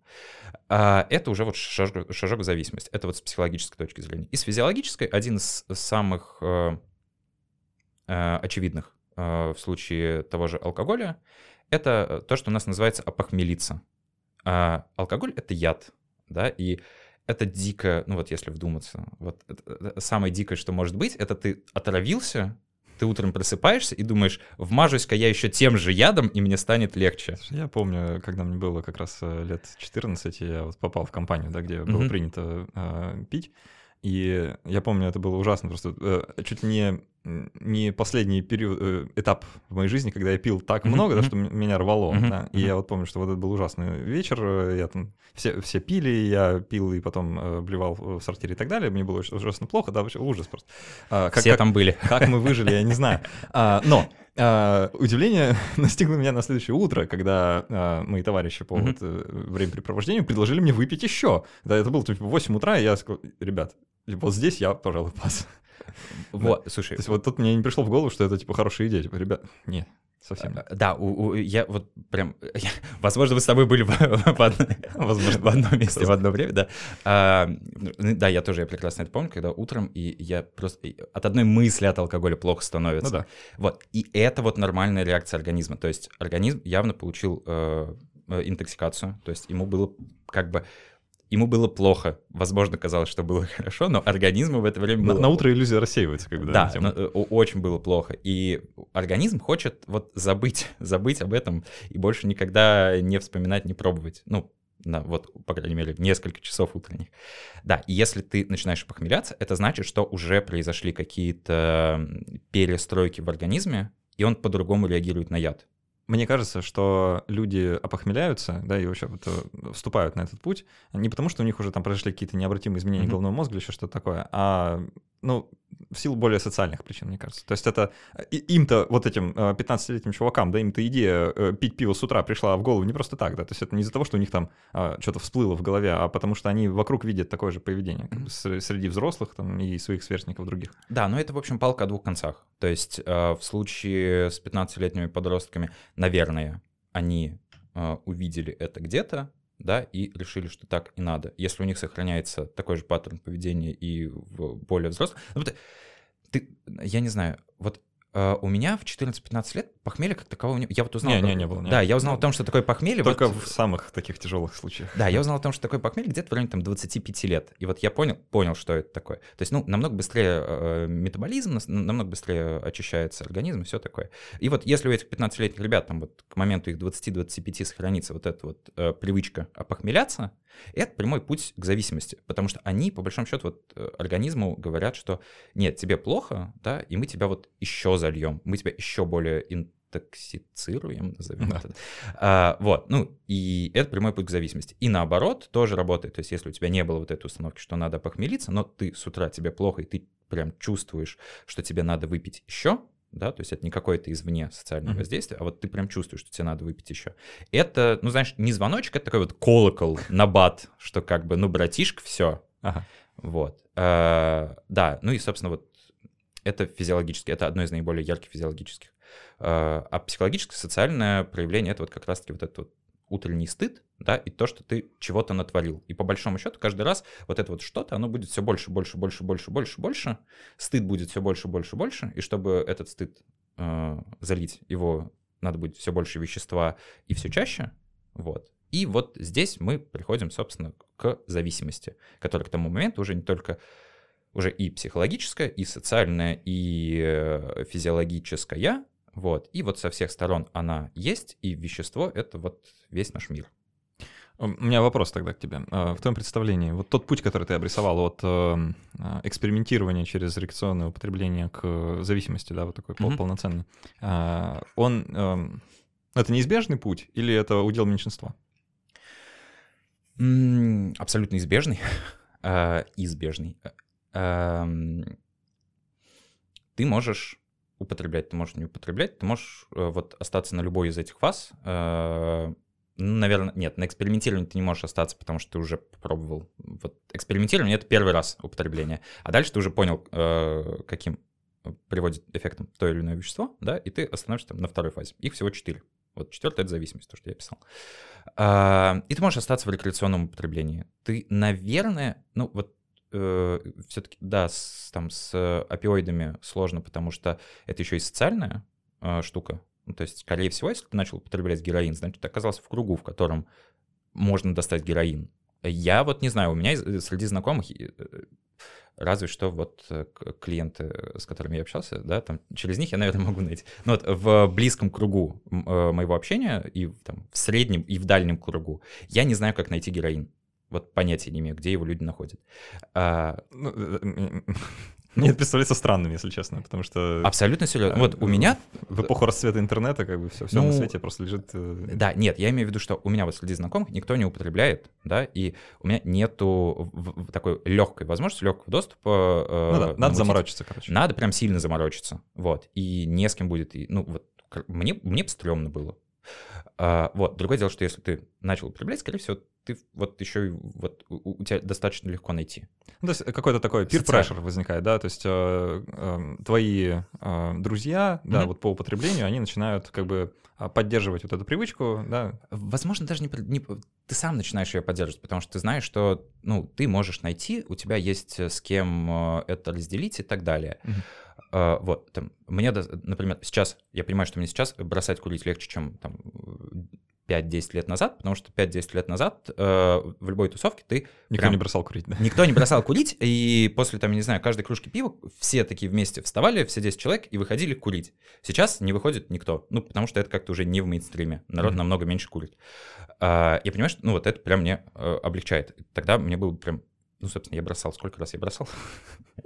А это уже вот шажок, шажок в зависимость. Это вот с психологической точки зрения. И с физиологической один из самых э, э, очевидных э, в случае того же алкоголя, это то, что у нас называется опохмелиться. А алкоголь — это яд, да, и это дико, ну вот если вдуматься, вот это, это самое дикое, что может быть, это ты отравился, ты утром просыпаешься и думаешь, вмажусь-ка я еще тем же ядом, и мне станет легче. Я помню, когда мне было как раз э, лет 14, я вот попал в компанию, да, где mm-hmm. было принято э, пить, и я помню, это было ужасно, просто э, чуть ли не, не последний период, э, этап в моей жизни, когда я пил так много, да, что меня рвало. Да, и я вот помню, что вот это был ужасный вечер, э, я там, все, все пили, я пил и потом э, блевал в сортире и так далее, мне было ужасно плохо, да, вообще ужас просто. А, как, все как, там были. Как мы выжили, я не знаю. А, но Uh, удивление настигло меня на следующее утро, когда uh, мои товарищи по mm-hmm. вот, времяпрепровождению предложили мне выпить еще. Да, это было типа 8 утра, и я сказал, ребят, вот здесь я, пожалуй, пас. Вот, слушай. То есть вот тут мне не пришло в голову, что это типа хорошая идея. Типа, ребят, нет, совсем. Нет. Да, у, у, я вот прям, я, возможно, вы с тобой были в, в, одно, возможно, в одном месте в одно время, да. А, ну, да, я тоже я прекрасно это помню, когда утром, и я просто от одной мысли от алкоголя плохо становится. Ну да. Вот, и это вот нормальная реакция организма. То есть организм явно получил э интоксикацию, то есть ему было как бы ему было плохо. Возможно, казалось, что было хорошо, но организму в это время было... На, на утро иллюзия рассеивается, бы, да? Да, но, э, очень было плохо. И организм хочет вот забыть, забыть об этом и больше никогда не вспоминать, не пробовать. Ну, на вот, по крайней мере, несколько часов утренних. Да, и если ты начинаешь похмеляться, это значит, что уже произошли какие-то перестройки в организме, и он по-другому реагирует на яд. Мне кажется, что люди опохмеляются, да, и вообще вот э, вступают на этот путь не потому, что у них уже там произошли какие-то необратимые изменения mm-hmm. головного мозга или еще что-то такое, а ну, в силу более социальных причин, мне кажется. То есть это им-то, вот этим 15-летним э, чувакам, да, им-то идея э, пить пиво с утра пришла в голову не просто так, да, то есть это не из-за того, что у них там а, что-то всплыло в голове, а потому что они вокруг видят такое же поведение как бы, среди взрослых там и своих сверстников других. Да, но это, в общем, палка о двух концах. То есть э, в случае с 15-летними подростками, наверное, они увидели это где-то, да, и решили, что так и надо. Если у них сохраняется такой же паттерн поведения и в более взрослых... Ну, ты, я не знаю, вот у меня в 14-15 лет похмелья как такового не... Я вот узнал... Не, не, не было. Не. Да, я узнал о том, что такое похмелье... Только вот... в самых таких тяжелых случаях. Да, я узнал о том, что такое похмелье где-то в районе там 25 лет. И вот я понял, понял, что это такое. То есть, ну, намного быстрее э, метаболизм, намного быстрее очищается организм и все такое. И вот если у этих 15-летних ребят там вот к моменту их 20-25 сохранится вот эта вот э, привычка опохмеляться, это прямой путь к зависимости, потому что они, по большому счету, вот э, организму говорят, что нет, тебе плохо, да, и мы тебя вот еще зальем, мы тебя еще более интоксицируем, назовем да. это. А, вот, ну, и это прямой путь к зависимости. И наоборот, тоже работает. То есть, если у тебя не было вот этой установки, что надо похмелиться, но ты с утра тебе плохо, и ты прям чувствуешь, что тебе надо выпить еще, да, то есть это не какое-то извне социальное mm-hmm. воздействие, а вот ты прям чувствуешь, что тебе надо выпить еще. Это, ну, знаешь, не звоночек, это такой вот колокол на бат, что как бы, ну, братишка, все. Ага. Вот. А, да, ну и, собственно, вот это физиологически, это одно из наиболее ярких физиологических. А, а психологическое, социальное проявление, это вот как раз-таки вот этот вот утренний стыд, да, и то, что ты чего-то натворил. И по большому счету каждый раз вот это вот что-то, оно будет все больше, больше, больше, больше, больше, больше. Стыд будет все больше, больше, больше. И чтобы этот стыд э, залить, его надо будет все больше вещества и все чаще. Вот. И вот здесь мы приходим, собственно, к зависимости, которая к тому моменту уже не только уже и психологическая, и социальная, и э, физиологическая, вот. И вот со всех сторон она есть, и вещество — это вот весь наш мир. У меня вопрос тогда к тебе. А, в твоем представлении, вот тот путь, который ты обрисовал от эм, а, экспериментирования через рекреационное употребление к зависимости, да, вот такой mm-hmm. полноценный, а, он эм, это неизбежный путь или это удел меньшинства? Абсолютно избежный. Избежный. Эм, ты можешь употреблять, ты можешь не употреблять, ты можешь э, вот остаться на любой из этих фаз, э, ну, наверное, нет, на экспериментировании ты не можешь остаться, потому что ты уже попробовал. Вот экспериментирование — это первый раз употребление. А дальше ты уже понял, э, каким приводит эффектом то или иное вещество, да, и ты остановишься там на второй фазе. Их всего четыре. Вот четвертая — это зависимость, то, что я писал. И ты можешь остаться в рекреационном употреблении. Ты, наверное, ну вот э, все-таки, да, с, там с опиоидами сложно, потому что это еще и социальная э, штука, ну, то есть, скорее всего, если ты начал употреблять героин, значит, ты оказался в кругу, в котором можно достать героин. Я вот не знаю, у меня среди знакомых э, разве что вот э, клиенты, с которыми я общался, да, там через них я, наверное, могу найти. Но вот в близком кругу э, моего общения и там, в среднем и в дальнем кругу я не знаю, как найти героин. Вот понятия не имею, где его люди находят. А... Ну, мне это представляется странным, если честно, потому что... Абсолютно серьезно. Вот у меня... В эпоху расцвета интернета как бы все, все ну, на свете просто лежит... Э, да, нет, я имею в виду, что у меня вот среди знакомых никто не употребляет, да, и у меня нету такой легкой возможности, легкого доступа... Э, ну да, надо заморочиться, короче. Надо прям сильно заморочиться, вот, и не с кем будет, и, ну вот, мне, мне бы стрёмно было. А, вот, другое дело, что если ты начал употреблять, скорее всего, ты вот еще и вот у, у тебя достаточно легко найти. Ну, то есть какой-то такой peer pressure возникает, да, то есть э, э, твои э, друзья, mm-hmm. да, вот по употреблению, они начинают как бы а, поддерживать вот эту привычку, да. Возможно, даже не, не ты сам начинаешь ее поддерживать, потому что ты знаешь, что ну ты можешь найти, у тебя есть с кем э, это разделить и так далее. Mm-hmm. Uh, вот, там, мне, например, сейчас, я понимаю, что мне сейчас бросать курить легче, чем там 5-10 лет назад, потому что 5-10 лет назад э, в любой тусовке ты... Никто прям, не бросал курить, да? Никто не бросал курить, и после, там, не знаю, каждой кружки пива все такие вместе вставали, все 10 человек, и выходили курить. Сейчас не выходит никто, ну, потому что это как-то уже не в мейнстриме, народ mm-hmm. намного меньше курит. А, я понимаю, что, ну, вот это прям мне э, облегчает. Тогда мне было прям ну, собственно, я бросал. Сколько раз я бросал?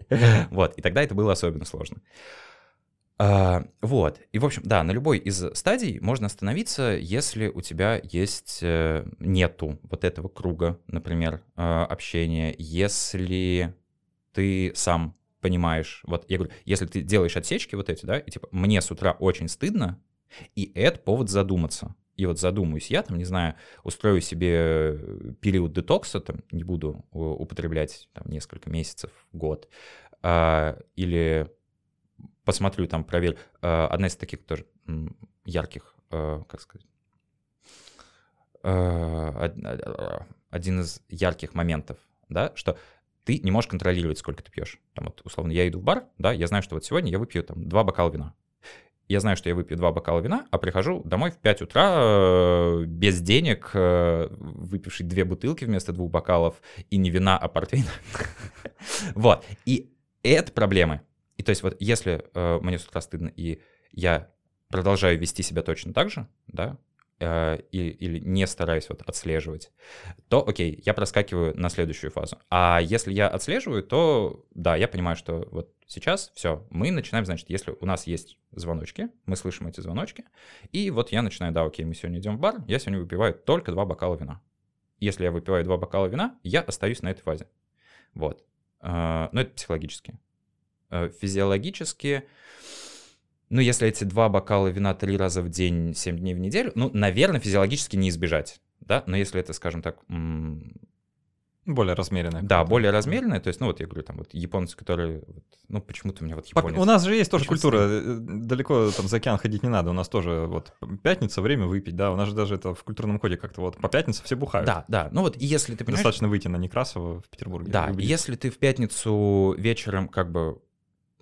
Вот, и тогда это было особенно сложно. А, вот. И, в общем, да, на любой из стадий можно остановиться, если у тебя есть э, нету вот этого круга, например, а, общения, если ты сам понимаешь, вот я говорю, если ты делаешь отсечки вот эти, да, и типа мне с утра очень стыдно, и это повод задуматься. И вот задумаюсь я, там, не знаю, устрою себе период детокса, там, не буду употреблять там несколько месяцев, год, а, или посмотрю, там, проверь. Э, одна из таких тоже ярких, э, как сказать, э, один из ярких моментов, да, что ты не можешь контролировать, сколько ты пьешь. Там вот, условно, я иду в бар, да, я знаю, что вот сегодня я выпью там два бокала вина. Я знаю, что я выпью два бокала вина, а прихожу домой в 5 утра без денег, выпивший две бутылки вместо двух бокалов, и не вина, а портвейн. Вот. И это проблемы. И то есть вот если э, мне с утра стыдно, и я продолжаю вести себя точно так же, да, э, или, или не стараюсь вот отслеживать, то окей, я проскакиваю на следующую фазу. А если я отслеживаю, то да, я понимаю, что вот сейчас все, мы начинаем, значит, если у нас есть звоночки, мы слышим эти звоночки, и вот я начинаю, да, окей, мы сегодня идем в бар, я сегодня выпиваю только два бокала вина. Если я выпиваю два бокала вина, я остаюсь на этой фазе. Вот. Э, но это психологически. Э, физиологически, ну, если эти два бокала вина три раза в день, семь дней в неделю, ну, наверное, физиологически не избежать, да, но если это, скажем так, более размеренная. Да, более размеренная. То есть, ну вот я говорю, там вот японцы, которые, ну почему-то у меня вот японец. У нас же есть тоже культура, э, далеко там за океан ходить не надо. У нас тоже вот пятница, время выпить, да. У нас же даже это в культурном коде как-то вот по пятнице все бухают. Да, да. Ну вот и если ты понимаешь... Достаточно выйти на Некрасово в Петербурге. Да, если ты в пятницу вечером как бы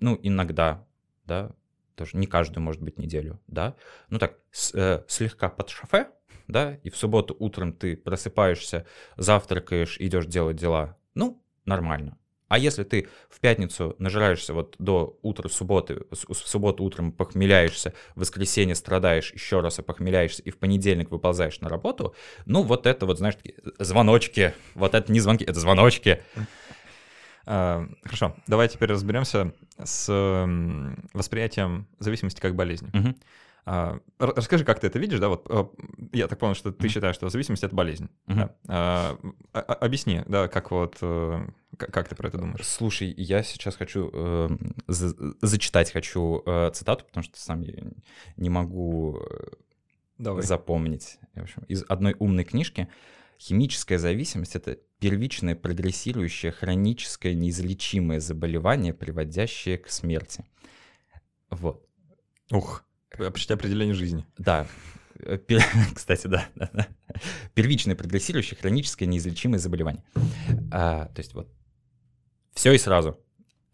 ну, иногда, да, тоже не каждую, может быть, неделю, да, ну так, с, э, слегка под шофе, да, и в субботу утром ты просыпаешься, завтракаешь, идешь делать дела, ну, нормально. А если ты в пятницу нажираешься вот до утра субботы, в субботу утром похмеляешься, в воскресенье страдаешь, еще раз опохмеляешься, и в понедельник выползаешь на работу, ну вот это вот, знаешь, такие звоночки, вот это не звонки, это звоночки. А, хорошо, давай теперь разберемся с восприятием зависимости как болезни. Угу. Расскажи, как ты это видишь, да, вот а, я так понял, что ты считаешь, что зависимость — это болезнь. Uh-huh. Да? А, объясни, да, как вот, э, как ты про это думаешь? Слушай, я сейчас хочу, э, за, зачитать хочу э, цитату, потому что сам я не могу э, Давай. запомнить. В общем, из одной умной книжки «Химическая зависимость — это первичное прогрессирующее хроническое неизлечимое заболевание, приводящее к смерти». Вот. Ух. Почти определение жизни. Да. Кстати, да, да, да. Первичное прогрессирующее хроническое неизлечимое заболевание. А, то есть вот все и сразу.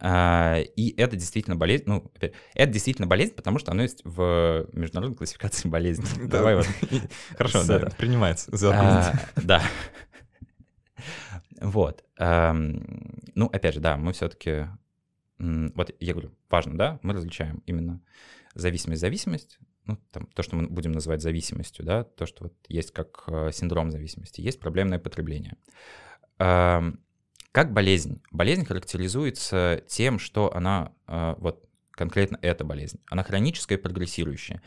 А, и это действительно болезнь, ну, это действительно болезнь, потому что оно есть в международной классификации болезней. Давай вот. Хорошо, да, принимается. А, да. Вот. Ну, опять же, да, мы все-таки... Вот я говорю, важно, да, мы различаем именно зависимость-зависимость, ну, там, то, что мы будем называть зависимостью, да, то, что вот есть как э, синдром зависимости, есть проблемное потребление. Как болезнь? Болезнь характеризуется тем, что она, э, вот конкретно эта болезнь, она хроническая и прогрессирующая.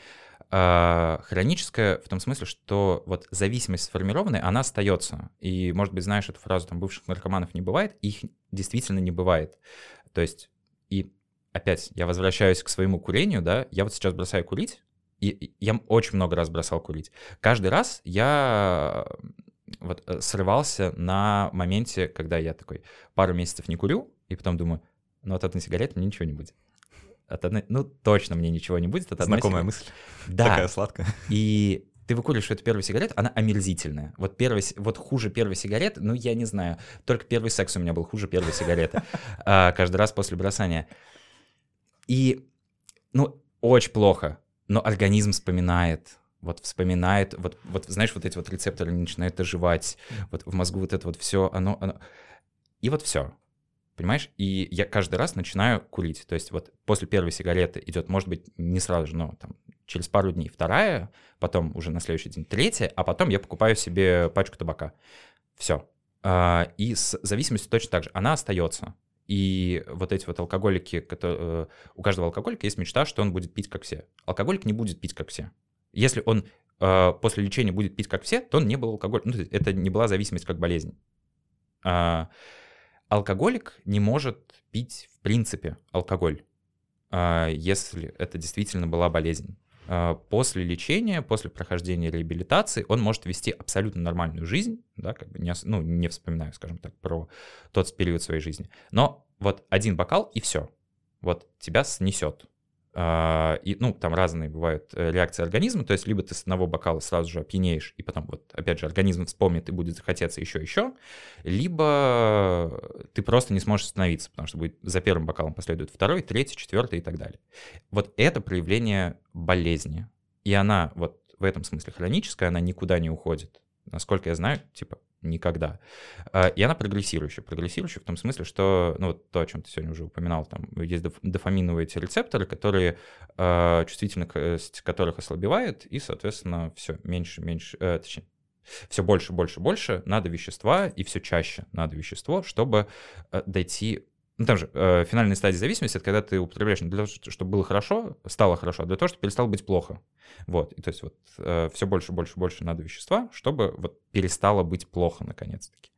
А, хроническая в том смысле, что вот зависимость сформированная, она остается. И, может быть, знаешь эту фразу, там, бывших наркоманов не бывает, их действительно не бывает. То есть, и опять я возвращаюсь к своему курению, да, я вот сейчас бросаю курить, и я очень много раз бросал курить. Каждый раз я вот э, срывался на моменте, когда я такой пару месяцев не курю, и потом думаю, ну от одной сигареты мне ничего не будет. От одной, ну точно мне ничего не будет. От Знакомая мысль. Да. Такая сладкая. И ты выкуриваешь эту первую сигарету, она омерзительная. Вот, первый, вот хуже первой сигареты, ну, я не знаю. Только первый секс у меня был хуже первой сигареты. А, каждый раз после бросания. И, ну, очень плохо, но организм вспоминает, вот вспоминает, вот, вот знаешь, вот эти вот рецепторы начинают оживать, вот в мозгу вот это вот все, оно, оно... И вот все, понимаешь? И я каждый раз начинаю курить. То есть вот после первой сигареты идет, может быть, не сразу же, но там через пару дней вторая, потом уже на следующий день третья, а потом я покупаю себе пачку табака. Все. А, и с зависимостью точно так же. Она остается. И вот эти вот алкоголики, которые, э, у каждого алкоголика есть мечта, что он будет пить как все. Алкоголик не будет пить как все. Если он э, после лечения будет пить как все, то он не был алкоголиком. Ну, это не была зависимость как болезнь. А, алкоголик не может пить в принципе алкоголь, а, если это действительно была болезнь. А, после лечения, после прохождения реабилитации он может вести абсолютно нормальную жизнь, да, как бы не, ну, не вспоминаю, скажем так, про тот период своей жизни. Но вот один бокал и все. Вот тебя снесет. А, и, ну, там разные бывают э, реакции организма, то есть либо ты с одного бокала сразу же опьянеешь, и потом вот, опять же, организм вспомнит и будет захотеться еще-еще, либо ты просто не сможешь остановиться, потому что будет за первым бокалом последует второй, третий, четвертый и так далее. Вот это проявление болезни, и она вот в этом смысле хроническая, она никуда не уходит. Насколько я знаю, типа, никогда. А, и она прогрессирующая. Прогрессирующая в том смысле, что, ну, вот то, о чем ты сегодня уже упоминал, там есть дофаминовые эти рецепторы, которые, э, чувствительность которых ослабевает, и, соответственно, все меньше, меньше, э, точнее, все больше, больше, больше надо вещества, и все чаще надо вещество, чтобы э, дойти ну, там же э, финальная стадия зависимости, это когда ты употребляешь не для того, чтобы было хорошо, стало хорошо, а для того, чтобы перестало быть плохо. Вот, и то есть вот э, все больше, больше, больше надо вещества, чтобы вот перестало быть плохо наконец-таки.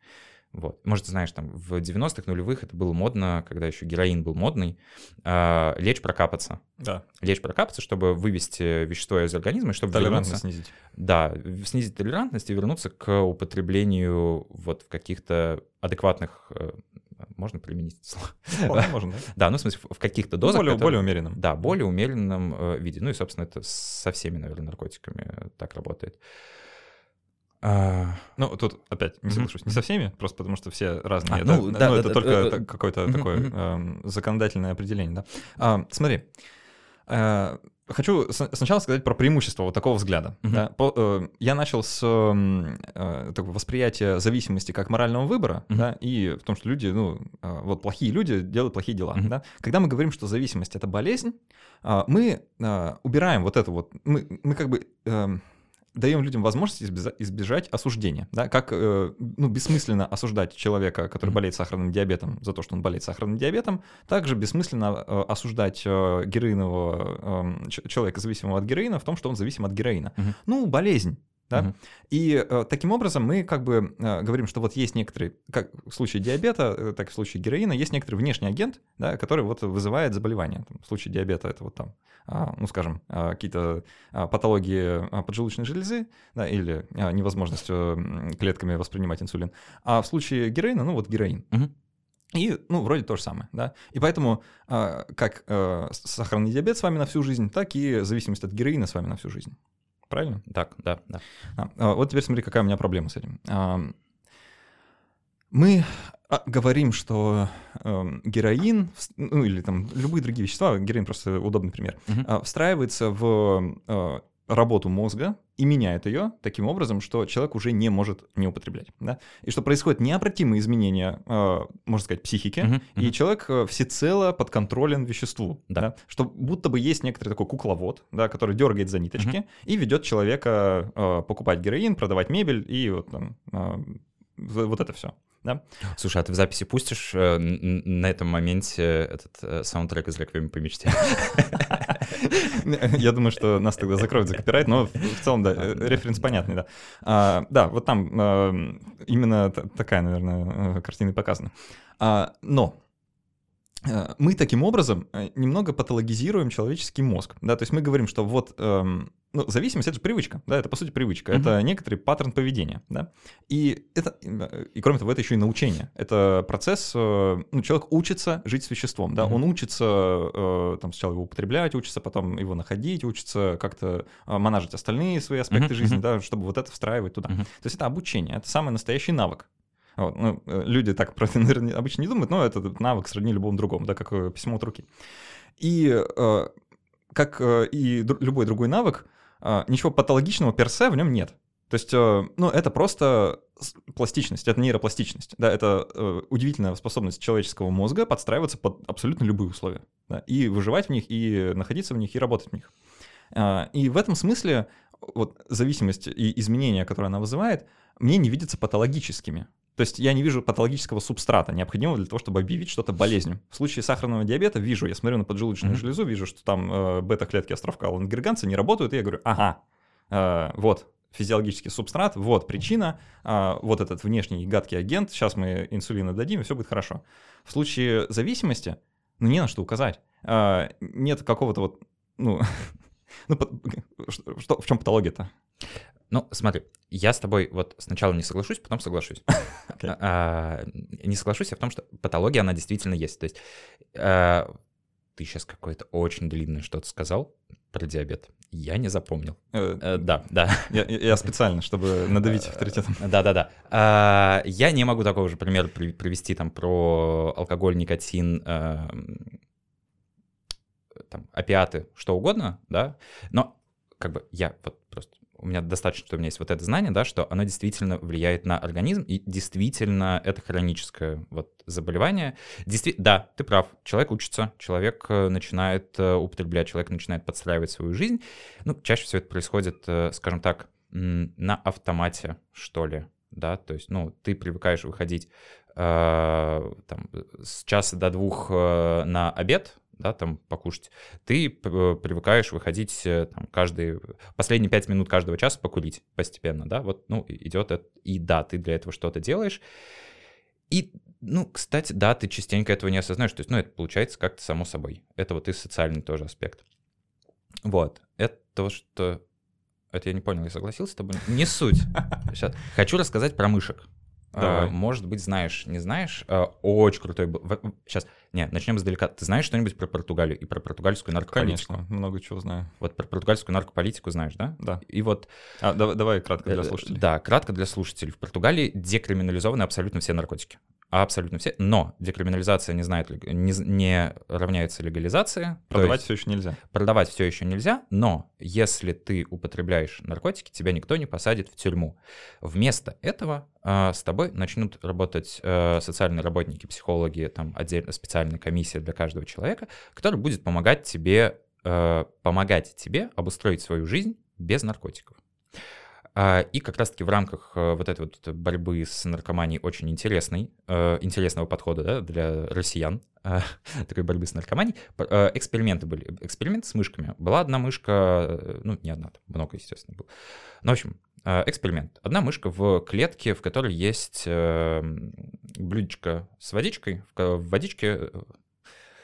Вот. Может, ты знаешь, там в 90-х, нулевых это было модно, когда еще героин был модный, э, лечь прокапаться. Да. Лечь прокапаться, чтобы вывести вещество из организма, чтобы Толерантность вернуться, снизить. Да, снизить толерантность и вернуться к употреблению вот в каких-то адекватных э, можно применить это слово? можно, да? Да, ну, в смысле, в каких-то ну, дозах. Более, которые, более умеренном. Да, более умеренном э, виде. Ну и, собственно, это со всеми, наверное, наркотиками так работает. А... Ну, тут опять не соглашусь. Mm-hmm. Не со всеми, просто потому что все разные. А, ну, да, ну, да, это да, только да, какое-то mm-hmm. такое э, законодательное определение, да. А, смотри, э, хочу сначала сказать про преимущество вот такого взгляда. Uh-huh. Да? По, э, я начал с э, такого восприятия зависимости как морального выбора, uh-huh. да, и в том, что люди, ну, э, вот плохие люди делают плохие дела. Uh-huh. Да? Когда мы говорим, что зависимость это болезнь, э, мы э, убираем вот это вот, мы, мы как бы э, даем людям возможность избежать осуждения. Да? Как э, ну, бессмысленно осуждать человека, который болеет сахарным диабетом, за то, что он болеет сахарным диабетом, также бессмысленно э, осуждать э, героинового человека, зависимого от героина, в том, что он зависим от героина. Угу. Ну, болезнь. Да? Угу. И э, таким образом мы как бы э, говорим, что вот есть некоторые, как в случае диабета, э, так и в случае героина, есть некоторый внешний агент, да, который вот вызывает заболевание. Там, в случае диабета это вот там, э, ну скажем, э, какие-то э, патологии поджелудочной железы, да, или э, невозможность э, клетками воспринимать инсулин. А в случае героина, ну вот героин. Угу. И, ну, вроде то же самое, да. И поэтому э, как э, сахарный диабет с вами на всю жизнь, так и зависимость от героина с вами на всю жизнь. Правильно? Так, да, да. А, а, вот теперь смотри, какая у меня проблема с этим. А, мы а, говорим, что э, героин, ну или там любые другие вещества, героин просто удобный пример, угу. встраивается в э, работу мозга и меняет ее таким образом, что человек уже не может не употреблять. Да? И что происходят необратимые изменения, э, можно сказать, психики, uh-huh, uh-huh. и человек э, всецело подконтролен веществу. Да. Да? Что будто бы есть некоторый такой кукловод, да, который дергает за ниточки uh-huh. и ведет человека э, покупать героин, продавать мебель и вот, там, э, вот это все да. Слушай, а ты в записи пустишь э, на этом моменте этот э, саундтрек из «Реквиема по мечте»? Я думаю, что нас тогда закроют за копирайт, но в целом, да, референс понятный, да. А, да, вот там а, именно такая, наверное, э, картина показана. А, но Э, мы таким образом э, немного патологизируем человеческий мозг. Да? То есть мы говорим, что вот эм, ну, зависимость это же привычка, да, это по сути привычка, uh-huh. это некоторый паттерн поведения, да. И это, э, и кроме того, это еще и научение. Это процесс, ну, человек учится жить с веществом, да, uh-huh. он учится там сначала его употреблять, учится потом его находить, учится как-то манажить остальные свои аспекты uh-huh. жизни, да, чтобы вот это встраивать туда. Uh-huh. То есть это обучение, это самый настоящий навык. Вот. Ну, э, люди так про это, наверное, обычно не думают, но это навык сродни любому другому, да, как э, письмо от руки. И э, как и любой другой навык, ничего патологичного персе в нем нет. То есть, ну, это просто пластичность, это нейропластичность, да, это э, удивительная способность человеческого мозга подстраиваться под абсолютно любые условия, да, и выживать в них, и находиться в них, и работать в них. Э, и в этом смысле вот зависимость и изменения, которые она вызывает, мне не видятся патологическими. То есть я не вижу патологического субстрата, необходимого для того, чтобы объявить что-то болезнью. В случае сахарного диабета вижу, я смотрю на поджелудочную mm-hmm. железу, вижу, что там э, бета-клетки островка лангерганца не работают, и я говорю, ага, э, вот физиологический субстрат, вот причина, э, вот этот внешний гадкий агент, сейчас мы инсулина дадим, и все будет хорошо. В случае зависимости, ну не на что указать. Э, нет какого-то вот, ну, ну, что, в чем патология-то? Ну, смотри, я с тобой вот сначала не соглашусь, потом соглашусь. Okay. А, не соглашусь я в том, что патология, она действительно есть. То есть а, ты сейчас какое-то очень длинное что-то сказал про диабет. Я не запомнил. Э, э, да, да. Я, специально, чтобы надавить э, авторитетом. Да-да-да. А, я не могу такого же примера привести там про алкоголь, никотин, а, там, опиаты, что угодно, да, но как бы я вот просто у меня достаточно, что у меня есть вот это знание, да, что оно действительно влияет на организм, и действительно это хроническое вот заболевание. Действи... Да, ты прав, человек учится, человек э, начинает э, употреблять, человек начинает подстраивать свою жизнь. Ну, чаще всего это происходит, э, скажем так, на автомате, что ли, да, то есть, ну, ты привыкаешь выходить э, там, с часа до двух на обед, да, там покушать, ты э, привыкаешь выходить э, там каждый, последние пять минут каждого часа покурить постепенно, да, вот, ну, идет это, и да, ты для этого что-то делаешь, и, ну, кстати, да, ты частенько этого не осознаешь, то есть, ну, это получается как-то само собой, это вот и социальный тоже аспект. Вот, это то, что... Это я не понял, я согласился с тобой? Не суть. Сейчас. Хочу рассказать про мышек. Давай. А, может быть, знаешь, не знаешь. А, очень крутой был. Сейчас, нет, начнем издалека. Ты знаешь что-нибудь про Португалию и про португальскую наркополитику? Конечно, много чего знаю. Вот про португальскую наркополитику знаешь, да? Да. И вот... А, давай, давай кратко для э, слушателей. Да, кратко для слушателей. В Португалии декриминализованы абсолютно все наркотики. Абсолютно все. Но декриминализация не знает, не, не равняется легализации. Продавать все еще нельзя. Продавать все еще нельзя, но если ты употребляешь наркотики, тебя никто не посадит в тюрьму. Вместо этого э, с тобой начнут работать э, социальные работники, психологи, там отдельно специальная комиссия для каждого человека, которая будет помогать тебе, э, помогать тебе обустроить свою жизнь без наркотиков. А, и как раз-таки в рамках э, вот этой вот борьбы с наркоманией очень интересной, э, интересного подхода да, для россиян, э, такой борьбы с наркоманией, эксперименты были. Эксперимент с мышками. Была одна мышка, ну, не одна, много, естественно, было. Ну, в общем, эксперимент. Одна мышка в клетке, в которой есть блюдечко с водичкой, в водичке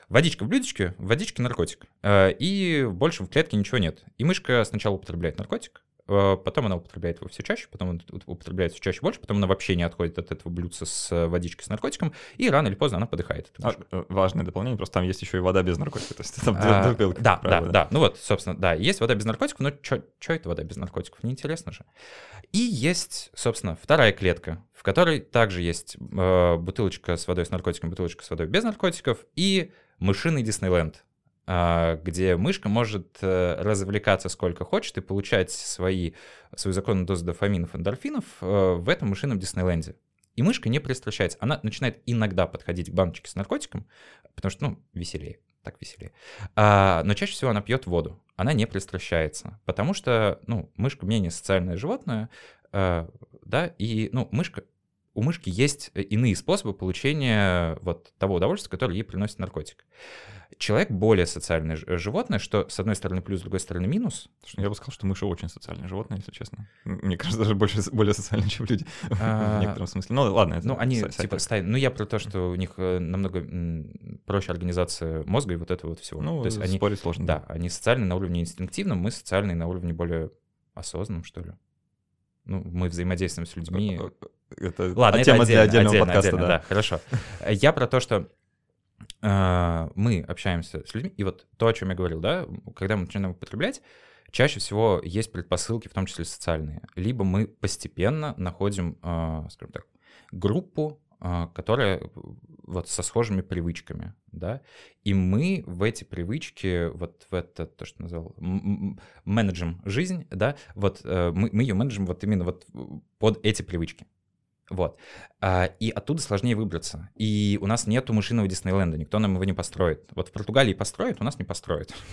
водичка в блюдечке, в водичке наркотик. И больше в клетке ничего нет. И мышка сначала употребляет наркотик, потом она употребляет его все чаще, потом она употребляет все чаще больше, потом она вообще не отходит от этого блюдца с э, водичкой с наркотиком, и рано или поздно она подыхает. А, э, важное дополнение, просто там есть еще и вода без наркотика. То есть там а, две, две да, да, да, да. Ну вот, собственно, да, есть вода без наркотиков, но что это вода без наркотиков? Неинтересно же. И есть, собственно, вторая клетка, в которой также есть э, бутылочка с водой с наркотиком, бутылочка с водой без наркотиков и мышиный Диснейленд. А, где мышка может э, развлекаться сколько хочет и получать свои, свою законную дозу дофаминов и эндорфинов э, в этом мышином Диснейленде. И мышка не пристращается. Она начинает иногда подходить к баночке с наркотиком, потому что, ну, веселее, так веселее. А, но чаще всего она пьет воду. Она не пристращается, потому что, ну, мышка менее социальное животное, а, да, и, ну, мышка у мышки есть иные способы получения вот того удовольствия, которое ей приносит наркотик. Человек более социальное животное, что с одной стороны плюс, с другой стороны минус. Я бы сказал, что мыши очень социальное животное, если честно. Мне кажется, даже больше, более социальное, чем люди в некотором смысле. Ну ладно, это Ну они типа стайные. Ну я про то, что у них э, намного проще организация мозга и вот этого вот всего. Ну, то есть они, сложно. Да, они социальные на уровне инстинктивном, мы социальные на уровне более осознанном, что ли. Ну, мы взаимодействуем с людьми. Э, э, это Ладно, это тема отдельно, для отдельного отдельно, подкаста, отдельно, да. да. Хорошо. Я про то, что мы общаемся с людьми, и вот то, о чем я говорил, да, когда мы начинаем употреблять, чаще всего есть предпосылки, в том числе социальные. Либо мы постепенно находим, э, скажем так, группу, э, которая вот со схожими привычками, да, и мы в эти привычки, вот в это, то, что назвал, менеджем жизнь, да, вот э, мы, мы ее менеджем вот именно вот под эти привычки. Вот. А, и оттуда сложнее выбраться. И у нас нету мышиного Диснейленда, никто нам его не построит. Вот в Португалии построит, у нас не построит.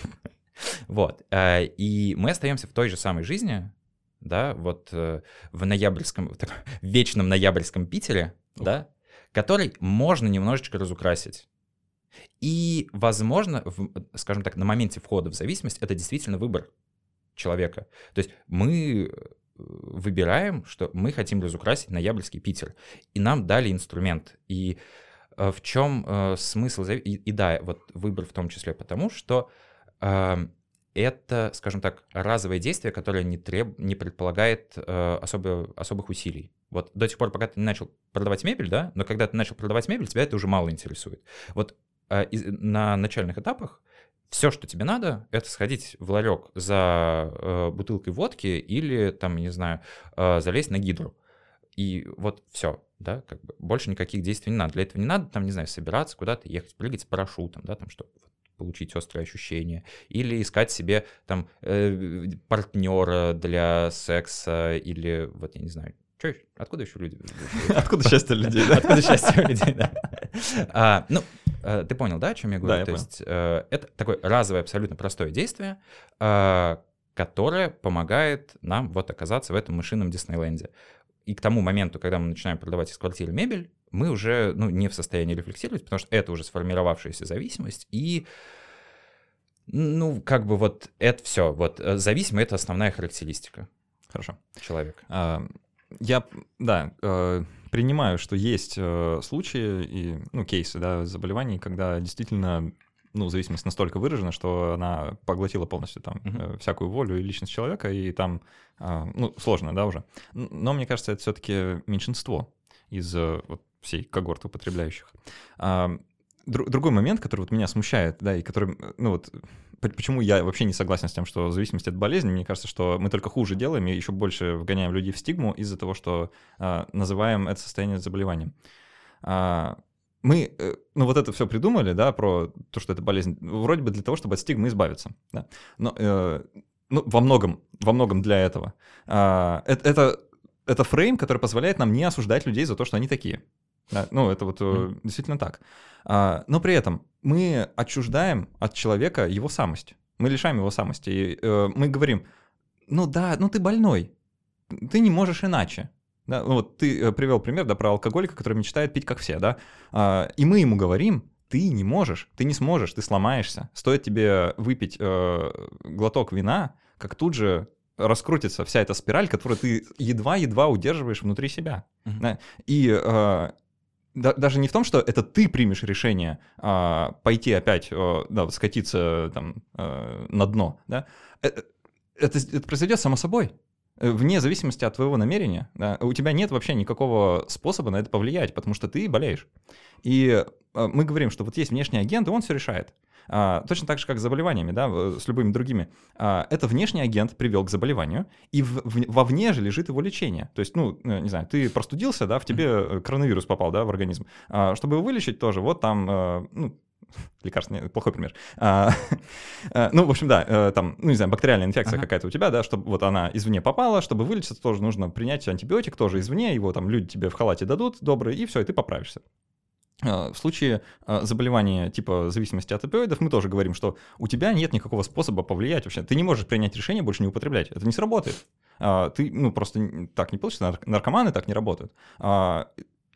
Вот. А, и мы остаемся в той же самой жизни, да, вот э, в ноябрьском, в вечном ноябрьском Питере, да, который можно немножечко разукрасить. И, возможно, в, скажем так, на моменте входа в зависимость это действительно выбор человека. То есть мы выбираем, что мы хотим разукрасить ноябрьский Питер, и нам дали инструмент. И э, в чем э, смысл? И, и да, вот выбор в том числе потому, что э, это, скажем так, разовое действие, которое не, треб... не предполагает э, особо... особых усилий. Вот до тех пор, пока ты не начал продавать мебель, да, но когда ты начал продавать мебель, тебя это уже мало интересует. Вот э, из... на начальных этапах все, что тебе надо, это сходить в ларек за э, бутылкой водки или, там, не знаю, э, залезть на гидру. И вот все, да, как бы больше никаких действий не надо. Для этого не надо, там, не знаю, собираться куда-то, ехать, прыгать с парашютом, да, там, чтобы получить острые ощущения, или искать себе там э, партнера для секса, или вот я не знаю, что еще? Откуда еще люди? Откуда счастье людей, да? Откуда счастье людей, да. А, ну, ты понял, да, о чем я говорю? Да, То я есть э, это такое разовое, абсолютно простое действие, э, которое помогает нам вот оказаться в этом мышином Диснейленде. И к тому моменту, когда мы начинаем продавать из квартиры мебель, мы уже ну, не в состоянии рефлексировать, потому что это уже сформировавшаяся зависимость, и ну, как бы вот это все. Вот э, зависимый — это основная характеристика. Хорошо. Человека. А, я, да, э, принимаю, что есть э, случаи и, ну, кейсы, да, заболеваний, когда действительно ну, зависимость настолько выражена, что она поглотила полностью там uh-huh. всякую волю и личность человека, и там, ну, сложно, да, уже. Но мне кажется, это все-таки меньшинство из вот, всей когорты употребляющих. А, другой момент, который вот меня смущает, да, и который, ну вот, почему я вообще не согласен с тем, что зависимость от болезни, мне кажется, что мы только хуже делаем и еще больше вгоняем людей в стигму из-за того, что э, называем это состояние заболеванием. А, мы, э, ну вот это все придумали, да, про то, что это болезнь, вроде бы для того, чтобы от стигмы избавиться, да, но э, ну, во многом, во многом для этого. А, это, это, это фрейм, который позволяет нам не осуждать людей за то, что они такие. Ну, это вот mm. действительно так. А, но при этом мы отчуждаем от человека его самость. Мы лишаем его самости. И, э, мы говорим, ну да, ну ты больной, ты не можешь иначе. Да, ну вот ты э, привел пример, да, про алкоголика, который мечтает пить как все, да, а, и мы ему говорим, ты не можешь, ты не сможешь, ты сломаешься. Стоит тебе выпить глоток вина, как тут же раскрутится вся эта спираль, которую ты едва-едва удерживаешь внутри себя. Mm-hmm. Да? И э, да, даже не в том, что это ты примешь решение э, пойти опять, э, да, скатиться там э, на дно, да, это, э, это, это произойдет само собой. Вне зависимости от твоего намерения, да, у тебя нет вообще никакого способа на это повлиять, потому что ты болеешь. И э, мы говорим, что вот есть внешний агент, и он все решает. А, точно так же, как с заболеваниями, да, с любыми другими. А, это внешний агент привел к заболеванию, и в, в, вовне же лежит его лечение. То есть, ну, э, не знаю, ты простудился, да, в тебе коронавирус попал, да, в организм. А, чтобы его вылечить тоже, вот там, ну, лекарство, нет, плохой пример. А, ну, в общем, да, э, там, ну, не знаю, бактериальная инфекция ага. какая-то у тебя, да, чтобы вот она извне попала, чтобы вылечиться, тоже нужно принять антибиотик тоже извне, его там люди тебе в халате дадут добрые, и все, и ты поправишься. А, в случае а, заболевания типа зависимости от опиоидов мы тоже говорим, что у тебя нет никакого способа повлиять вообще. Ты не можешь принять решение больше не употреблять. Это не сработает. Ты, ну, просто так не получится. Наркоманы так не работают.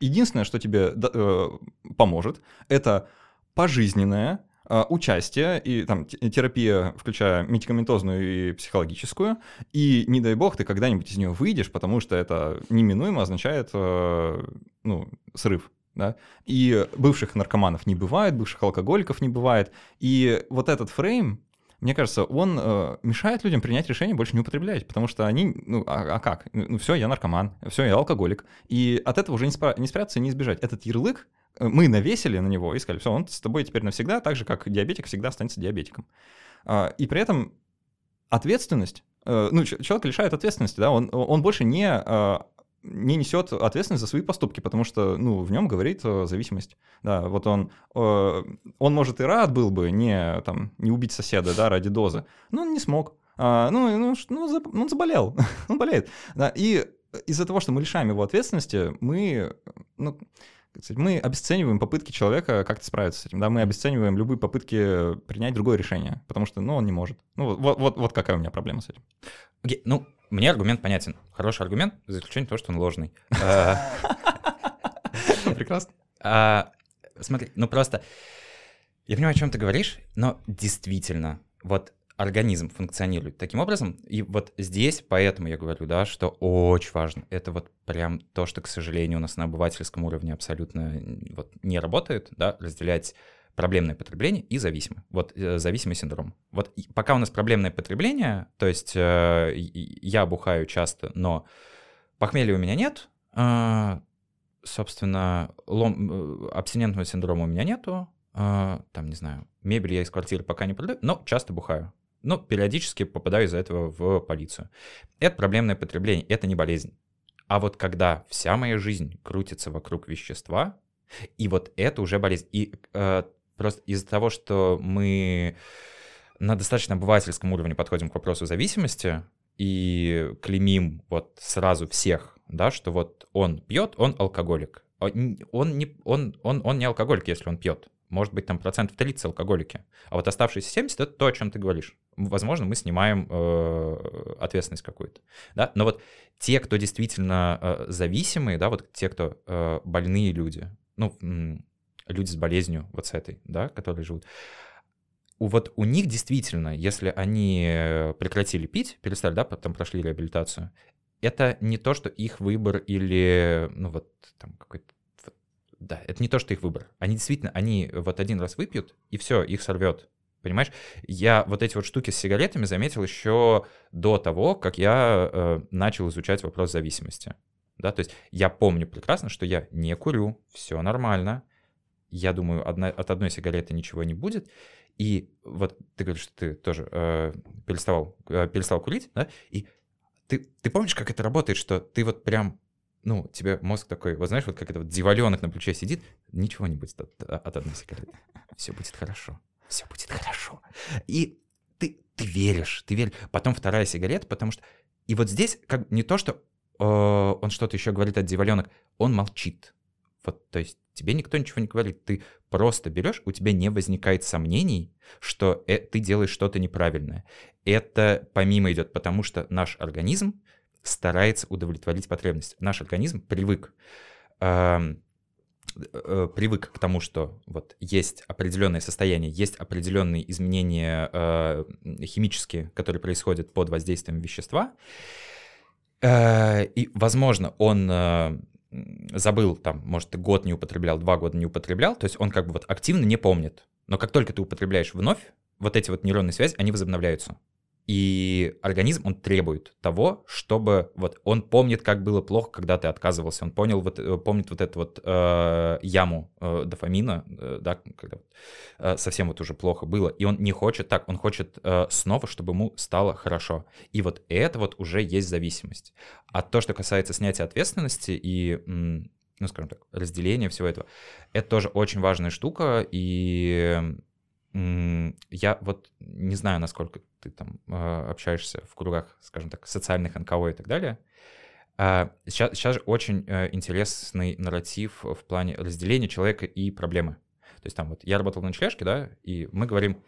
Единственное, что тебе э, поможет, это пожизненное а, участие и там терапия, включая медикаментозную и психологическую, и не дай бог ты когда-нибудь из нее выйдешь, потому что это неминуемо означает э, ну, срыв. Да? И бывших наркоманов не бывает, бывших алкоголиков не бывает. И вот этот фрейм, мне кажется, он э, мешает людям принять решение больше не употреблять, потому что они, ну, а, а как? Ну, все, я наркоман, все, я алкоголик. И от этого уже не, спра- не спрятаться и не избежать. Этот ярлык мы навесили на него и сказали, все, он с тобой теперь навсегда, так же, как диабетик всегда останется диабетиком. А, и при этом ответственность, э, ну, человек лишает ответственности, да, он, он больше не, а, не несет ответственность за свои поступки, потому что, ну, в нем говорит э, зависимость. Да, вот он, э, он, может, и рад был бы не, там, не убить соседа, да, ради дозы, но он не смог. А, ну, ну, ну, он заболел, он болеет. Да, и из-за того, что мы лишаем его ответственности, мы, ну, мы обесцениваем попытки человека как-то справиться с этим, да, мы обесцениваем любые попытки принять другое решение, потому что, ну, он не может. Ну, вот, вот, вот какая у меня проблема с этим. Okay, ну, мне аргумент понятен. Хороший аргумент, за исключением того, что он ложный. Э, Прекрасно. А, смотри, ну просто, я понимаю, о чем ты говоришь, но действительно, вот организм функционирует таким образом. И вот здесь, поэтому я говорю, да, что очень важно. Это вот прям то, что, к сожалению, у нас на обывательском уровне абсолютно вот не работает, да, разделять проблемное потребление и зависимый. Вот э, зависимый синдром. Вот пока у нас проблемное потребление, то есть э, я бухаю часто, но похмелья у меня нет, э, собственно, лом, абстинентного синдрома у меня нету, там, не знаю, мебель я из квартиры пока не продаю, но часто бухаю. Но периодически попадаю из-за этого в полицию. Это проблемное потребление, это не болезнь. А вот когда вся моя жизнь крутится вокруг вещества, и вот это уже болезнь. И э, просто из-за того, что мы на достаточно обывательском уровне подходим к вопросу зависимости и клеймим вот сразу всех, да, что вот он пьет, он алкоголик. Он, он, не, он, он, он не алкоголик, если он пьет может быть, там процентов 30 алкоголики. А вот оставшиеся 70 — это то, о чем ты говоришь. Возможно, мы снимаем э, ответственность какую-то. Да? Но вот те, кто действительно э, зависимые, да, вот те, кто э, больные люди, ну, люди с болезнью вот с этой, да, которые живут, вот у них действительно, если они прекратили пить, перестали, да, потом прошли реабилитацию, это не то, что их выбор или, ну, вот там какой-то да, это не то, что их выбор. Они действительно, они вот один раз выпьют, и все, их сорвет. Понимаешь? Я вот эти вот штуки с сигаретами заметил еще до того, как я э, начал изучать вопрос зависимости. Да, то есть я помню прекрасно, что я не курю, все нормально. Я думаю, одна, от одной сигареты ничего не будет. И вот ты говоришь, что ты тоже э, переставал, э, перестал курить, да? И ты, ты помнишь, как это работает, что ты вот прям ну, тебе мозг такой, вот знаешь, вот как это вот диваленок на плече сидит, ничего не будет от, от одной сигареты. Все будет хорошо. Все будет хорошо. И ты, ты веришь, ты веришь. Потом вторая сигарета, потому что... И вот здесь как не то, что э, он что-то еще говорит от диваленок, он молчит. Вот, то есть тебе никто ничего не говорит, ты просто берешь, у тебя не возникает сомнений, что э, ты делаешь что-то неправильное. Это помимо идет, потому что наш организм старается удовлетворить потребность. Наш организм привык э, э, привык к тому, что вот есть определенное состояние, есть определенные изменения э, химические, которые происходят под воздействием вещества, э, и, возможно, он э, забыл, там, может, ты год не употреблял, два года не употреблял, то есть он как бы вот активно не помнит. Но как только ты употребляешь вновь, вот эти вот нейронные связи, они возобновляются. И организм, он требует того, чтобы вот он помнит, как было плохо, когда ты отказывался, он понял вот, э, помнит вот эту вот э, яму э, дофамина, э, да, когда э, совсем вот уже плохо было, и он не хочет так, он хочет э, снова, чтобы ему стало хорошо. И вот это вот уже есть зависимость. А то, что касается снятия ответственности и ну, скажем так, разделения всего этого, это тоже очень важная штука, и я вот не знаю, насколько ты там а, общаешься в кругах, скажем так, социальных НКО и так далее. Сейчас, а, сейчас же очень э, интересный нарратив в плане разделения человека и проблемы. То есть там вот я работал на ночлежке, да, и мы говорим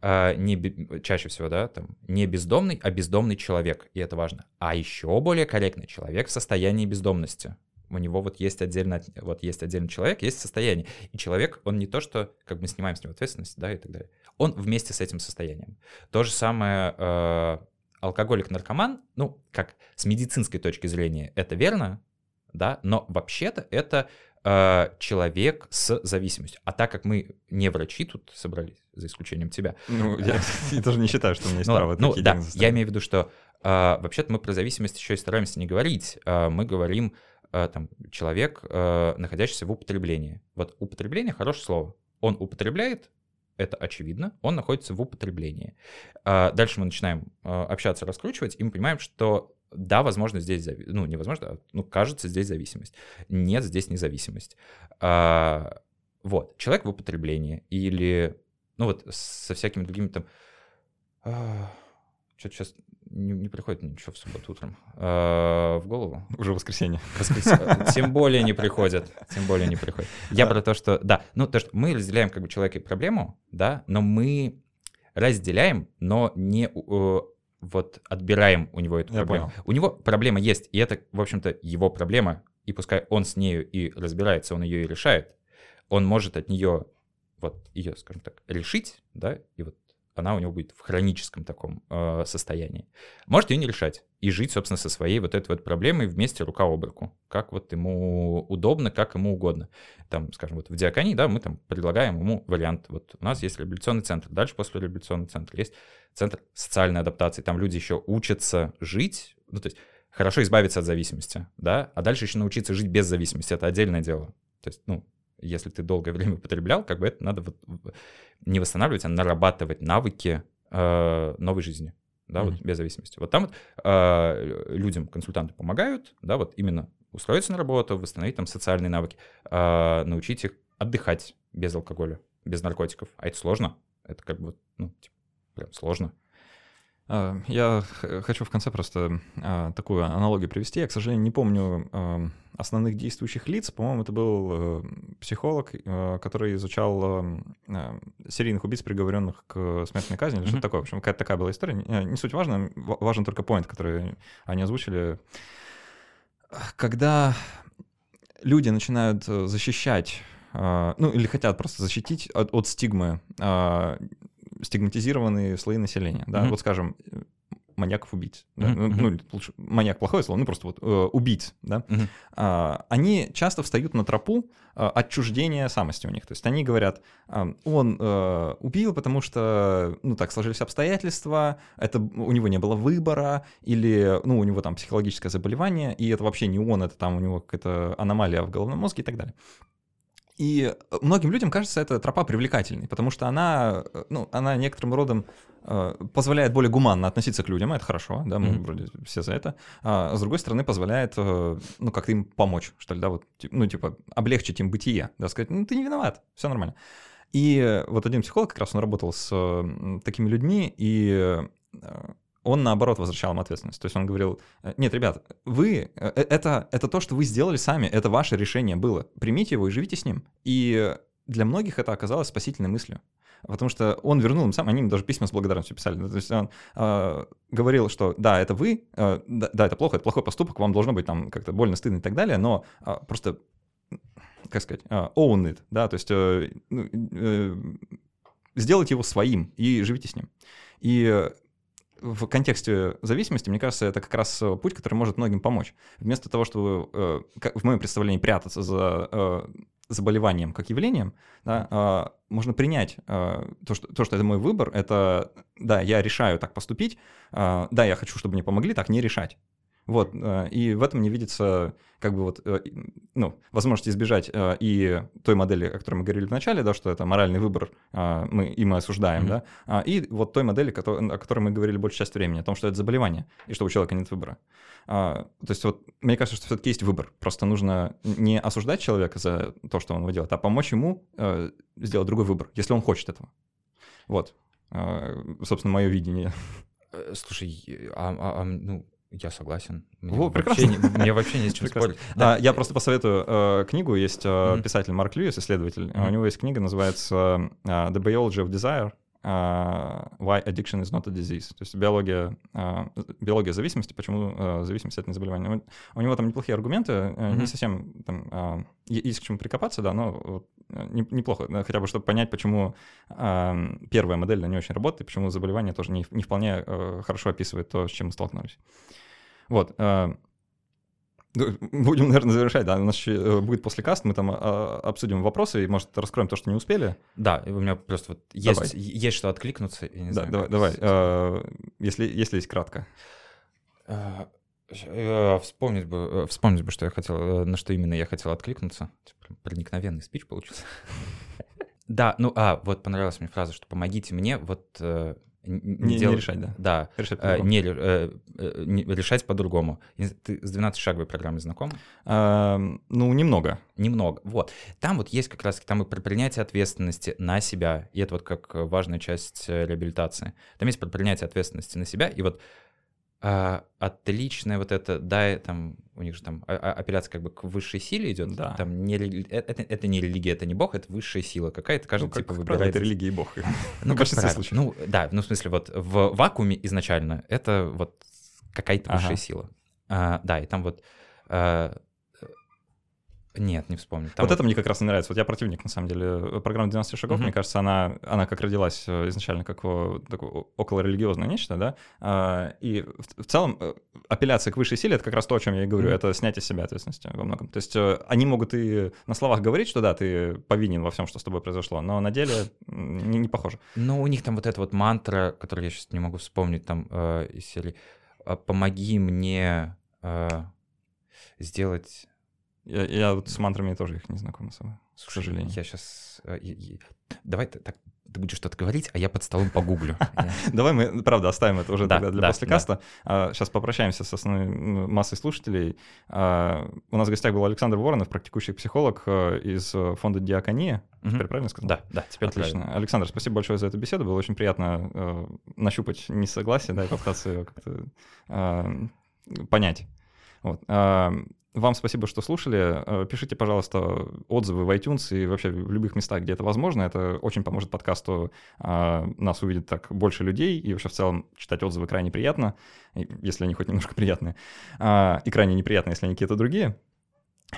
а, не чаще всего, да, там не бездомный, а бездомный человек, и это важно. А еще более корректный человек в состоянии бездомности у него вот есть отдельно, вот есть отдельный человек, есть состояние. И человек, он не то, что как мы снимаем с него ответственность, да, и так далее. Он вместе с этим состоянием. То же самое э, алкоголик-наркоман, ну, как с медицинской точки зрения, это верно, да, но вообще-то это э, человек с зависимостью. А так как мы не врачи тут собрались, за исключением тебя. Ну, я, я тоже не считаю, что у меня есть ну, право. Ну, да, я имею в виду, что э, вообще-то мы про зависимость еще и стараемся не говорить. Э, мы говорим Э, там, человек, э, находящийся в употреблении. Вот употребление — хорошее слово. Он употребляет, это очевидно, он находится в употреблении. А дальше мы начинаем э, общаться, раскручивать, и мы понимаем, что да, возможно, здесь, ну, невозможно, а, ну, кажется, здесь зависимость. Нет, здесь независимость. А, вот, человек в употреблении или, ну, вот со всякими другими там... А, что-то сейчас не, не приходит ничего в субботу утром а, в голову. Уже воскресенье. воскресенье. Тем более не приходят. Тем более не приходят. Я про то, что... Да, ну то, что мы разделяем как бы человека и проблему, да, но мы разделяем, но не вот отбираем у него эту Я проблему. Понял. У него проблема есть, и это, в общем-то, его проблема, и пускай он с нею и разбирается, он ее и решает, он может от нее вот ее, скажем так, решить, да, и вот она у него будет в хроническом таком э, состоянии. Может ее не решать и жить, собственно, со своей вот этой вот проблемой вместе рука об руку, как вот ему удобно, как ему угодно. Там, скажем, вот в Диаконии, да, мы там предлагаем ему вариант. Вот у нас есть реабилитационный центр, дальше после реабилитационного центра есть центр социальной адаптации, там люди еще учатся жить, ну, то есть хорошо избавиться от зависимости, да, а дальше еще научиться жить без зависимости, это отдельное дело. То есть, ну, если ты долгое время употреблял, как бы это надо вот не восстанавливать, а нарабатывать навыки э, новой жизни, да, mm-hmm. вот без зависимости. Вот там вот э, людям консультанты помогают, да, вот именно устроиться на работу, восстановить там социальные навыки, э, научить их отдыхать без алкоголя, без наркотиков. А это сложно, это как бы, ну, типа, прям сложно. А, я хочу в конце просто а, такую аналогию привести. Я, к сожалению, не помню а, основных действующих лиц. По-моему, это был э, психолог, э, который изучал э, серийных убийц, приговоренных к смертной казни, или mm-hmm. что-то такое. В общем, какая-то такая была история. Не суть важна, важен только поинт, который они озвучили. Когда люди начинают защищать, ну или хотят просто защитить от, от стигмы стигматизированные слои населения. Да? Mm-hmm. Вот скажем, маньяков-убийц. Да? Mm-hmm. Ну, лучше, маньяк плохое слово, ну просто вот э, убийц, да, mm-hmm. а, они часто встают на тропу а, отчуждения самости у них. То есть они говорят, а, он а, убил, потому что, ну так, сложились обстоятельства, это у него не было выбора, или, ну, у него там психологическое заболевание, и это вообще не он, это там у него какая-то аномалия в головном мозге и так далее. И многим людям кажется эта тропа привлекательной, потому что она, ну, она некоторым родом э, позволяет более гуманно относиться к людям, это хорошо, да, мы mm-hmm. вроде все за это. А с другой стороны, позволяет, э, ну, как-то им помочь, что ли, да, вот, ну, типа, облегчить им бытие, да, сказать, ну, ты не виноват, все нормально. И вот один психолог, как раз он работал с такими людьми, и он наоборот возвращал им ответственность. То есть он говорил, «Э, нет, ребят, вы, э, э, это, это то, что вы сделали сами, это ваше решение было. Примите его и живите с ним. И для многих это оказалось спасительной мыслью. Потому что он вернул им сам, они им даже письма с благодарностью писали. То есть он э, говорил, что да, это вы, э, да, это плохо, это плохой поступок, вам должно быть там как-то больно, стыдно и так далее, но э, просто, как сказать, э, own it, да, то есть э, э, сделайте его своим и живите с ним. И в контексте зависимости, мне кажется, это как раз э, путь, который может многим помочь. Вместо того, чтобы, э, в моем представлении, прятаться за э, заболеванием как явлением, да, можно принять то что, то, что это мой выбор, это, да, я решаю так поступить, да, я хочу, чтобы мне помогли так не решать. Вот, э, и в этом не видится как бы вот, э, ну, возможность избежать э, и той модели, о которой мы говорили в начале, да, что это моральный выбор, мы, и мы осуждаем, mm-hmm. да, а, и вот той модели, о которой мы говорили большую часть времени, о том, что это заболевание, и что у человека нет выбора. А, то есть вот мне кажется, что все-таки есть выбор, просто нужно не осуждать человека за то, что он его делает, а помочь ему сделать другой выбор, если он хочет этого. Вот, собственно, мое видение. Слушай, а, а, а ну, я согласен. Мне, О, вообще, не, мне вообще не с чем спорить. Да. А, я просто посоветую э, книгу. Есть э, mm-hmm. писатель Марк Льюис, исследователь. Mm-hmm. У него есть книга, называется э, «The Biology of Desire». Why addiction is not a disease. То есть биология, uh, биология зависимости, почему uh, зависимость — это не заболевание. У, него там неплохие аргументы, mm-hmm. не совсем там, есть к чему прикопаться, да, но не, неплохо, хотя бы чтобы понять, почему первая модель не очень работает, почему заболевание тоже не, не вполне хорошо описывает то, с чем мы столкнулись. Вот. Э, будем, наверное, завершать, да. У нас еще э, будет после каст, мы там а, обсудим вопросы и, может, раскроем то, что не успели. Да, у меня просто вот есть, есть что откликнуться. Я не да, знаю, давай, давай. А, если, если есть кратко. Вспомнить бы, вспомнить бы, что я хотел, на что именно я хотел откликнуться. Типа, проникновенный спич получился. Да, ну, а, вот понравилась мне фраза, что помогите мне, вот не, дел... не решать, да? Да, решать э, не, э, э, не решать по-другому. Ты с 12-шаговой программой знаком? А, ну, немного. Немного, вот. Там вот есть как раз там и про принятие ответственности на себя, и это вот как важная часть реабилитации. Там есть про принятие ответственности на себя, и вот а, отличная вот это, да, там у них же там а, а, апелляция как бы к высшей силе идет, да. там не, это, это не религия, это не бог, это высшая сила какая-то, каждый ну, как, типа выбирает. это религия и бог. Ну, в большинстве случаев. Ну, да, ну, в смысле, вот в вакууме изначально это вот какая-то высшая сила. А, да, и там вот а, нет, не вспомню. Там вот, это мне как раз не нравится. Вот я противник, на самом деле. Программа 12 шагов, mm-hmm. мне кажется, она, она как родилась э, изначально как такое около религиозное нечто, да. А, и в, в целом э, апелляция к высшей силе — это как раз то, о чем я и говорю, mm-hmm. это снятие с себя ответственности во многом. То есть э, они могут и на словах говорить, что да, ты повинен во всем, что с тобой произошло, но на деле не, не похоже. Ну, у них там вот эта вот мантра, которую я сейчас не могу вспомнить, там э, из серии «Помоги мне э, сделать я, я вот с мантрами тоже их не знаком с к сожалению. Я сейчас... Э, давай так, ты будешь что-то говорить, а я под столом погуглю. Давай мы, правда, оставим это уже тогда для послекаста. Сейчас попрощаемся с основной ну, массой слушателей. А, у нас в гостях был Александр Воронов, практикующий психолог э, из фонда «Диакония». Теперь правильно сказал? Да, да, теперь Отлично. Александр, спасибо большое за эту беседу. Было очень приятно э, нащупать несогласие, да, и попытаться как-то понять. Вот. Вам спасибо, что слушали. Э, пишите, пожалуйста, отзывы в iTunes и вообще в любых местах, где это возможно. Это очень поможет подкасту. А, нас увидит так больше людей. И вообще в целом читать отзывы крайне приятно, если они хоть немножко приятные. А, и крайне неприятно, если они какие-то другие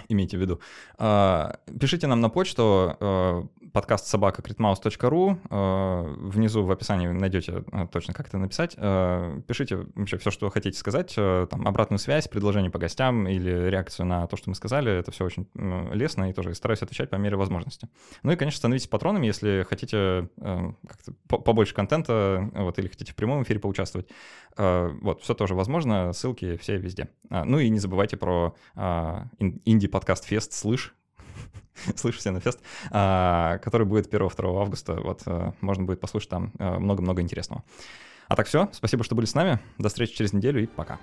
имейте в виду. А, пишите нам на почту а, подкаст собака критмаус.ру. А, внизу в описании найдете точно, как это написать. Пишите вообще все, что хотите сказать, там, обратную связь, предложение по гостям или реакцию на то, что мы сказали. Это все очень лестно и тоже стараюсь отвечать по мере возможности. Ну и, конечно, становитесь патронами, если хотите побольше контента вот, или хотите в прямом эфире поучаствовать. Вот, все тоже возможно, ссылки все везде. Ну и не забывайте про инди-подкаст Фест «Слышь», слышу Сенофест, а, который будет 1-2 августа. Вот а, можно будет послушать там много-много интересного. А так все, спасибо, что были с нами. До встречи через неделю и пока.